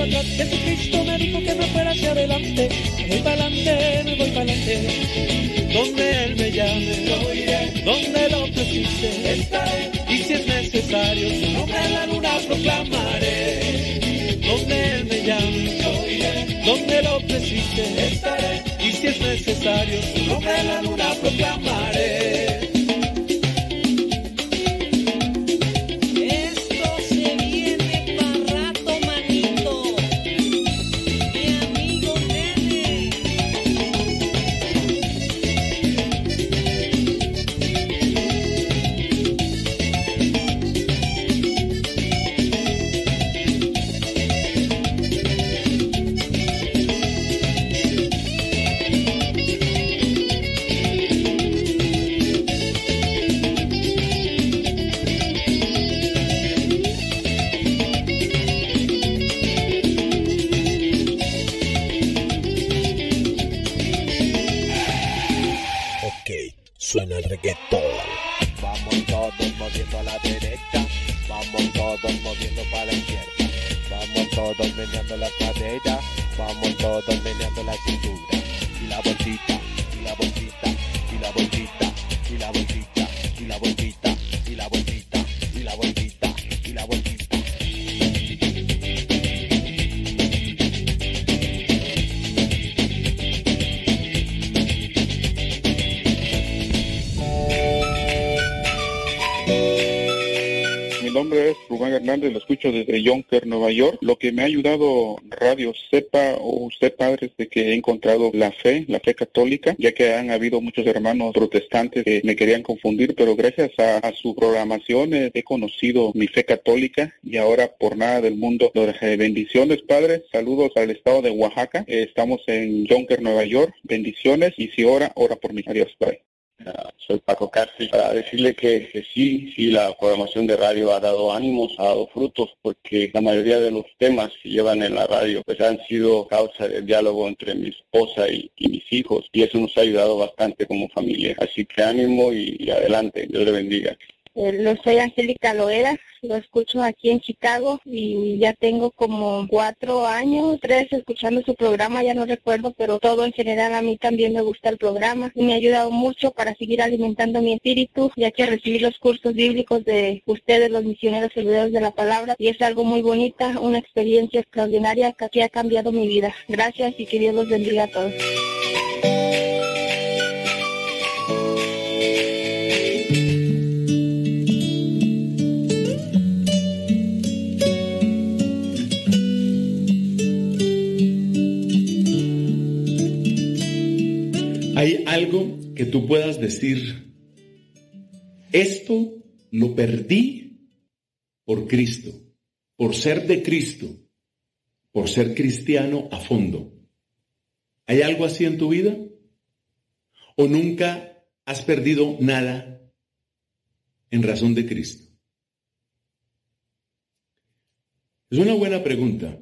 para atrás. Jesucristo me dijo que me fuera hacia adelante. Me voy para adelante, me voy para adelante. Donde Él me llame. Donde lo precise, estaré. Y si es necesario, su la luna proclamaré. Donde Él me llame. Donde lo precise, estaré. Y si es necesario, su la luna proclamaré. Vamos todos meneando la cintura, y la bolsita, Hernández, lo escucho desde Yonker, Nueva York. Lo que me ha ayudado Radio Sepa o usted, padre, es de que he encontrado la fe, la fe católica, ya que han habido muchos hermanos protestantes que me querían confundir, pero gracias a, su programación he conocido mi fe católica y ahora por nada del mundo. Bendiciones, padre. Saludos al estado de Oaxaca. Eh, estamos en Yonker, Nueva York. Bendiciones y si ora, ora por mí. Adiós, bye. Soy Paco Cárcel, para decirle que, sí, sí, la programación de radio ha dado ánimos, ha dado frutos, porque la mayoría de los temas que llevan en la radio pues han sido causa del diálogo entre mi esposa y, y mis hijos, y eso nos ha ayudado bastante como familia. Así que ánimo y, y adelante, Dios le bendiga. Eh, lo soy Angélica Loera, lo escucho aquí en Chicago y ya tengo como cuatro años, tres escuchando su programa, ya no recuerdo, pero todo en general a mí también me gusta el programa y me ha ayudado mucho para seguir alimentando mi espíritu, ya que recibí los cursos bíblicos de ustedes, los misioneros servidores de la palabra, y es algo muy bonita, una experiencia extraordinaria que aquí ha cambiado mi vida. Gracias y que Dios los bendiga a todos. ¿Hay algo que tú puedas decir, esto lo perdí por Cristo, por ser de Cristo, por ser cristiano a fondo? ¿Hay algo así en tu vida? ¿O nunca has perdido nada en razón de Cristo? Es una buena pregunta.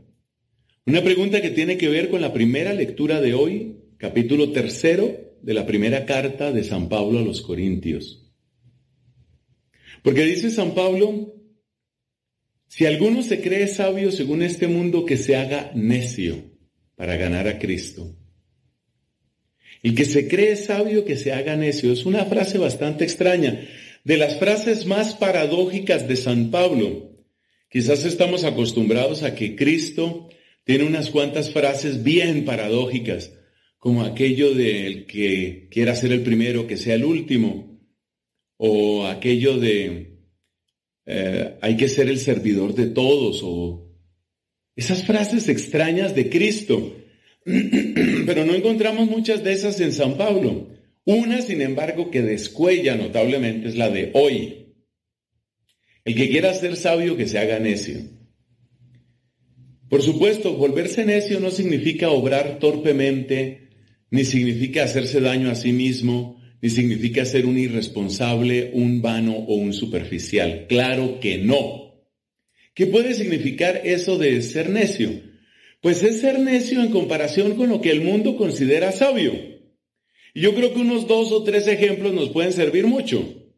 Una pregunta que tiene que ver con la primera lectura de hoy, capítulo tercero de la primera carta de San Pablo a los Corintios. Porque dice San Pablo, si alguno se cree sabio según este mundo, que se haga necio para ganar a Cristo. El que se cree sabio, que se haga necio. Es una frase bastante extraña, de las frases más paradójicas de San Pablo. Quizás estamos acostumbrados a que Cristo tiene unas cuantas frases bien paradójicas, como aquello del que quiera ser el primero, que sea el último, o aquello de eh, hay que ser el servidor de todos, o esas frases extrañas de Cristo. Pero no encontramos muchas de esas en San Pablo. Una, sin embargo, que descuella notablemente es la de hoy. El que quiera ser sabio, que se haga necio. Por supuesto, volverse necio no significa obrar torpemente, ni significa hacerse daño a sí mismo, ni significa ser un irresponsable, un vano o un superficial. Claro que no. ¿Qué puede significar eso de ser necio? Pues es ser necio en comparación con lo que el mundo considera sabio. Y yo creo que unos dos o tres ejemplos nos pueden servir mucho.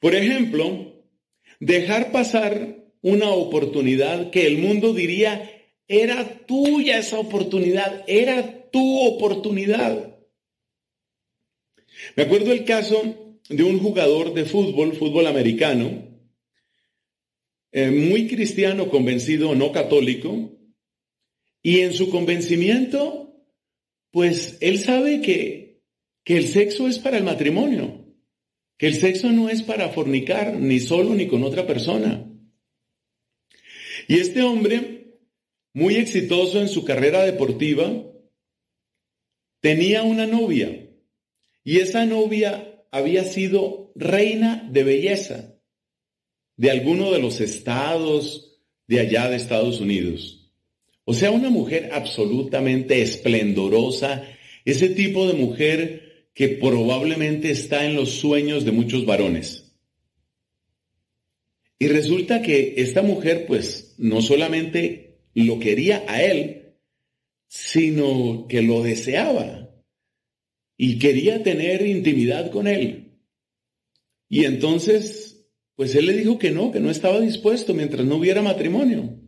Por ejemplo, dejar pasar una oportunidad que el mundo diría era tuya esa oportunidad, era tu oportunidad. Me acuerdo el caso de un jugador de fútbol, fútbol americano, eh, muy cristiano, convencido, no católico, y en su convencimiento, pues él sabe que, que el sexo es para el matrimonio, que el sexo no es para fornicar, ni solo ni con otra persona. Y este hombre, muy exitoso en su carrera deportiva, tenía una novia, y esa novia había sido reina de belleza de alguno de los estados de allá de Estados Unidos. O sea, una mujer absolutamente esplendorosa, ese tipo de mujer que probablemente está en los sueños de muchos varones. Y resulta que esta mujer pues no solamente lo quería a él, sino que lo deseaba y quería tener intimidad con él. Y entonces pues él le dijo que no, que no estaba dispuesto mientras no hubiera matrimonio.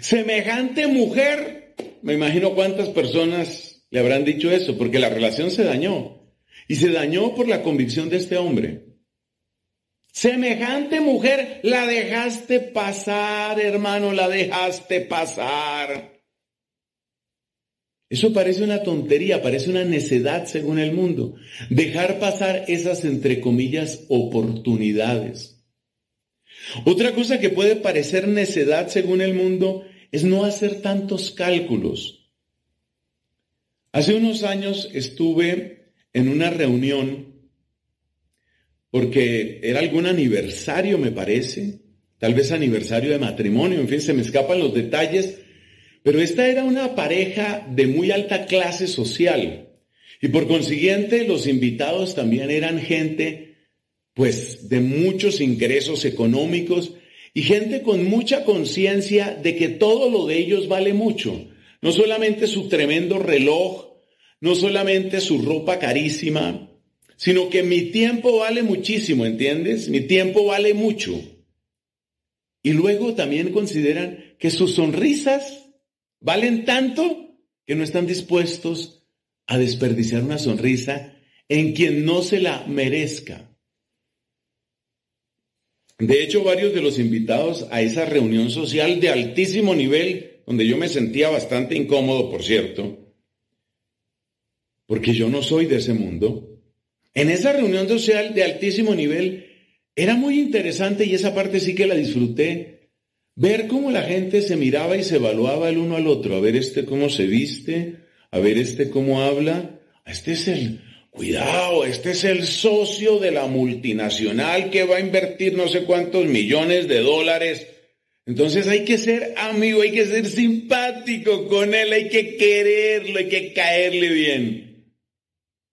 Semejante mujer, me imagino cuántas personas le habrán dicho eso, porque la relación se dañó. Y se dañó por la convicción de este hombre. Semejante mujer, la dejaste pasar, hermano, la dejaste pasar. Eso parece una tontería, parece una necedad según el mundo. Dejar pasar esas, entre comillas, oportunidades. Otra cosa que puede parecer necedad según el mundo es no hacer tantos cálculos. Hace unos años estuve en una reunión porque era algún aniversario, me parece, tal vez aniversario de matrimonio, en fin, se me escapan los detalles, pero esta era una pareja de muy alta clase social. Y por consiguiente los invitados también eran gente pues de muchos ingresos económicos y gente con mucha conciencia de que todo lo de ellos vale mucho, no solamente su tremendo reloj, no solamente su ropa carísima, sino que mi tiempo vale muchísimo, ¿entiendes? Mi tiempo vale mucho. Y luego también consideran que sus sonrisas Valen tanto que no están dispuestos a desperdiciar una sonrisa en quien no se la merezca. De hecho, varios de los invitados a esa reunión social de altísimo nivel, donde yo me sentía bastante incómodo, por cierto, porque yo no soy de ese mundo, en esa reunión social de altísimo nivel era muy interesante y esa parte sí que la disfruté Ver cómo la gente se miraba y se evaluaba el uno al otro, a ver este cómo se viste, a ver este cómo habla, este es el, cuidado, este es el socio de la multinacional que va a invertir no sé cuántos millones de dólares. Entonces hay que ser amigo, hay que ser simpático con él, hay que quererlo, hay que caerle bien.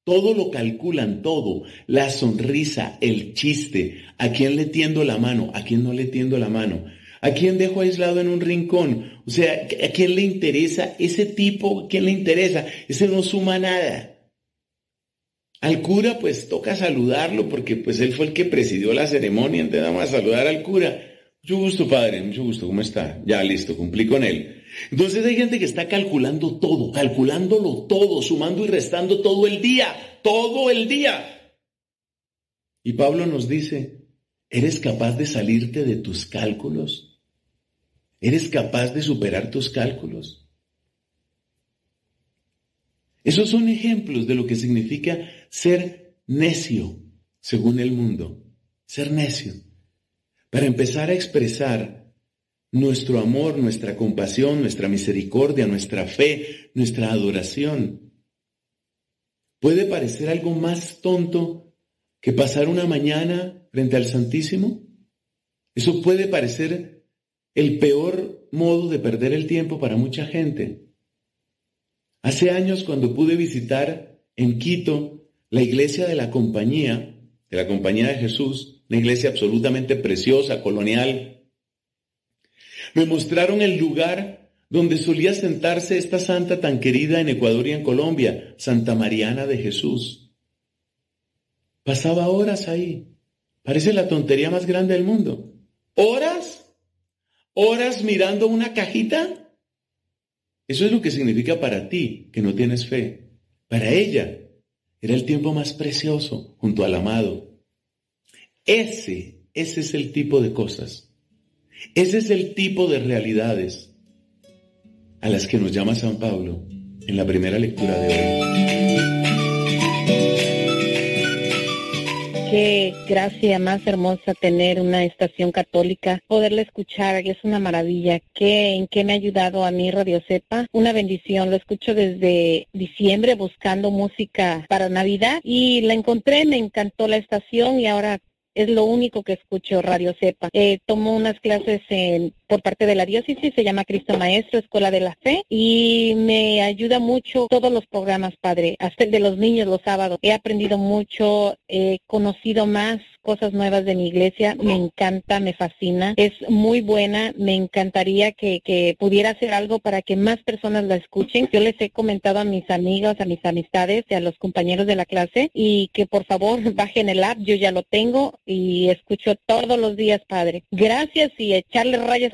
Todo lo calculan, todo. La sonrisa, el chiste, a quién le tiendo la mano, a quién no le tiendo la mano. ¿A quién dejo aislado en un rincón? O sea, ¿a quién le interesa ese tipo? ¿A quién le interesa? Ese no suma nada. Al cura, pues toca saludarlo porque pues él fue el que presidió la ceremonia, entonces vamos a saludar al cura. Mucho gusto, padre, mucho gusto, ¿cómo está? Ya listo, cumplí con él. Entonces hay gente que está calculando todo, calculándolo todo, sumando y restando todo el día, todo el día. Y Pablo nos dice, ¿eres capaz de salirte de tus cálculos? ¿Eres capaz de superar tus cálculos? Esos son ejemplos de lo que significa ser necio, según el mundo. Ser necio. Para empezar a expresar nuestro amor, nuestra compasión, nuestra misericordia, nuestra fe, nuestra adoración. ¿Puede parecer algo más tonto que pasar una mañana frente al Santísimo? Eso puede parecer el peor modo de perder el tiempo para mucha gente. Hace años cuando pude visitar en Quito la iglesia de la compañía, de la compañía de Jesús, una iglesia absolutamente preciosa, colonial. Me mostraron el lugar donde solía sentarse esta santa tan querida en Ecuador y en Colombia, Santa Mariana de Jesús. Pasaba horas ahí. Parece la tontería más grande del mundo. ¿Horas? ¿Horas mirando una cajita? Eso es lo que significa para ti, que no tienes fe. Para ella era el tiempo más precioso junto al amado. Ese, ese es el tipo de cosas. Ese es el tipo de realidades a las que nos llama San Pablo en la primera lectura de hoy. Qué gracia más hermosa tener una estación católica, poderla escuchar, es una maravilla. ¿Qué, ¿En qué me ha ayudado a mí Radio Cepa? Una bendición, lo escucho desde diciembre buscando música para Navidad y la encontré, me encantó la estación y ahora es lo único que escucho Radio Cepa. Eh, tomo unas clases en, por parte de la diócesis, se llama Cristo Maestro, Escuela de la Fe, y me ayuda mucho todos los programas, Padre, hasta el de los niños los sábados. He aprendido mucho, he conocido más cosas nuevas de mi iglesia, me encanta, me fascina, es muy buena, me encantaría que, pudiera hacer algo para que más personas la escuchen. Yo les he comentado a mis amigos, a mis amistades, y a los compañeros de la clase y que por favor bajen el app, yo ya lo tengo y escucho todos los días, Padre. Gracias y echarle rayas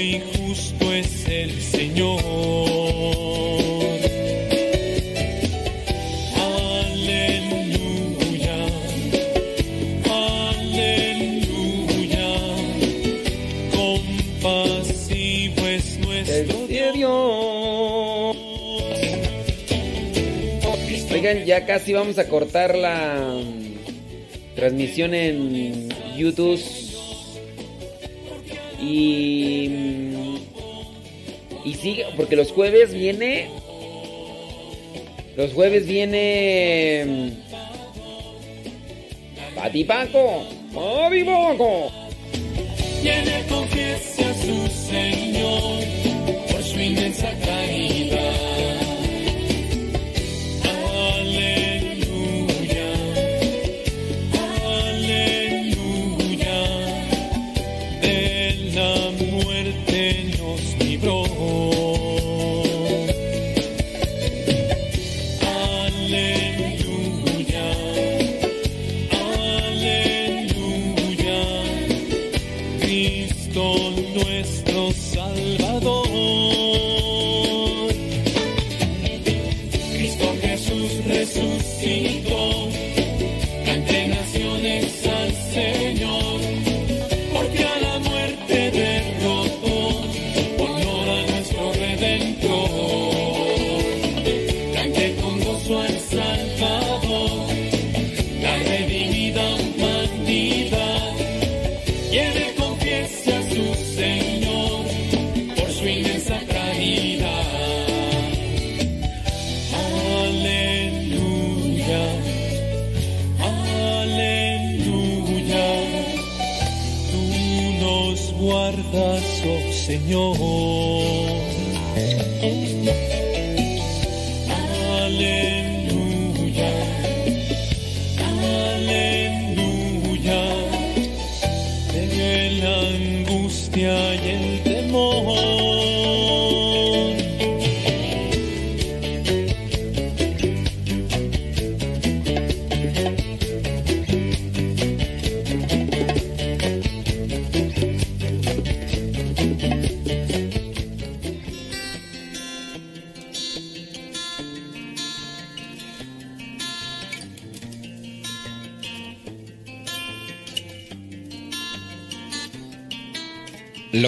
Y justo es el Señor. Aleluya, aleluya, compasivo es nuestro Dios. Oigan, ya casi vamos a cortar la transmisión en YouTube. Y. Y sigue, porque los jueves viene. Los jueves viene. mm, Pati Paco. Papi Paco. en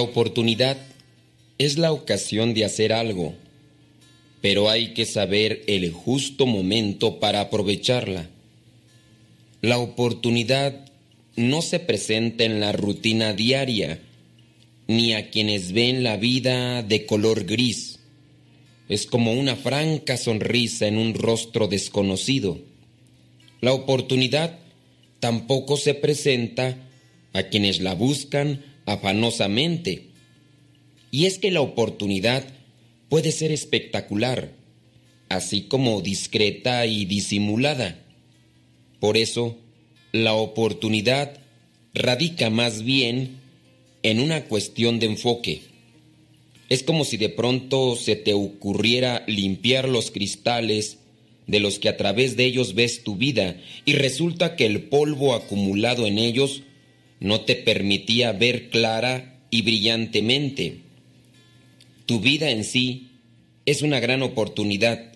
La oportunidad es la ocasión de hacer algo, pero hay que saber el justo momento para aprovecharla. La oportunidad no se presenta en la rutina diaria, ni a quienes ven la vida de color gris. Es como una franca sonrisa en un rostro desconocido. La oportunidad tampoco se presenta a quienes la buscan afanosamente. Y es que la oportunidad puede ser espectacular, así como discreta y disimulada. Por eso, la oportunidad radica más bien en una cuestión de enfoque. Es como si de pronto se te ocurriera limpiar los cristales de los que a través de ellos ves tu vida y resulta que el polvo acumulado en ellos no te permitía ver clara y brillantemente. Tu vida en sí es una gran oportunidad.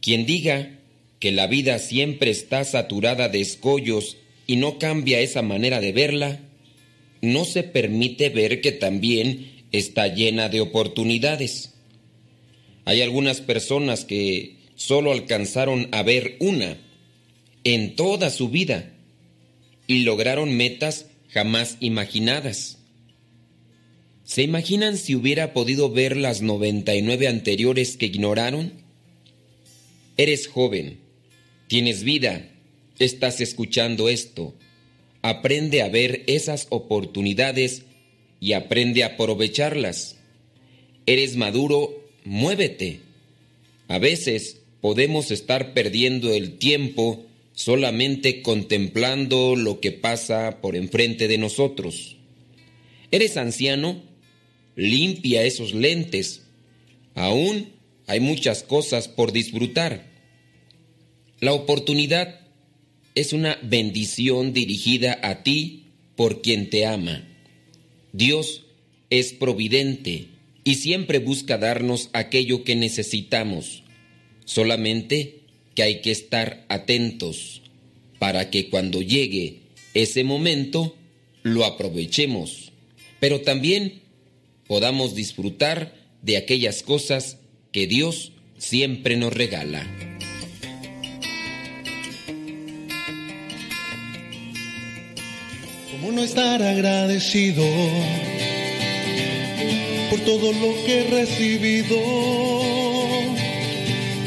Quien diga que la vida siempre está saturada de escollos y no cambia esa manera de verla, no se permite ver que también está llena de oportunidades. Hay algunas personas que solo alcanzaron a ver una en toda su vida y lograron metas jamás imaginadas. ¿Se imaginan si hubiera podido ver las 99 anteriores que ignoraron? Eres joven, tienes vida, estás escuchando esto. Aprende a ver esas oportunidades y aprende a aprovecharlas. Eres maduro, muévete. A veces podemos estar perdiendo el tiempo solamente contemplando lo que pasa por enfrente de nosotros. ¿Eres anciano? Limpia esos lentes. Aún hay muchas cosas por disfrutar. La oportunidad es una bendición dirigida a ti por quien te ama. Dios es providente y siempre busca darnos aquello que necesitamos. Solamente que hay que estar atentos para que cuando llegue ese momento lo aprovechemos, pero también podamos disfrutar de aquellas cosas que Dios siempre nos regala. ¿Cómo no estar agradecido por todo lo que he recibido?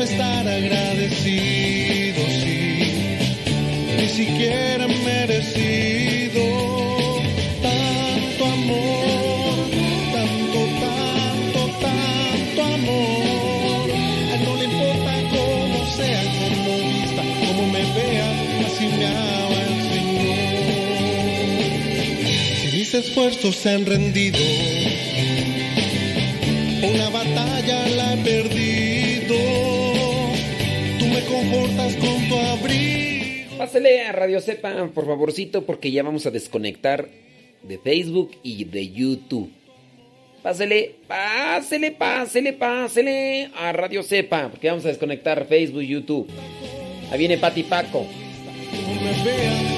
¿Cómo no estar agradecido si ni siquiera merecido tanto amor, tanto, tanto, tanto amor? A no le importa cómo sea, cómo vista, cómo me vea, así me ama el Señor. Si mis esfuerzos se han rendido, una batalla la he perdido. Confortas con tu abrigo. Pásale a Radio Cepa, por favorcito, porque ya vamos a desconectar de Facebook y de YouTube. Pásele, pásele, pásele, pásele a Radio Cepa, porque vamos a desconectar Facebook y YouTube. Ahí viene Pati Paco. Me me.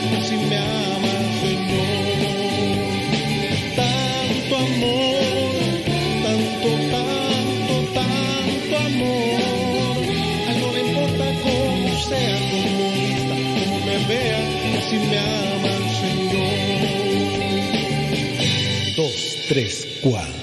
Tanto amor, sea, cómo vista, cómo me vea, así me ama el Señor. dos, tres, cuatro.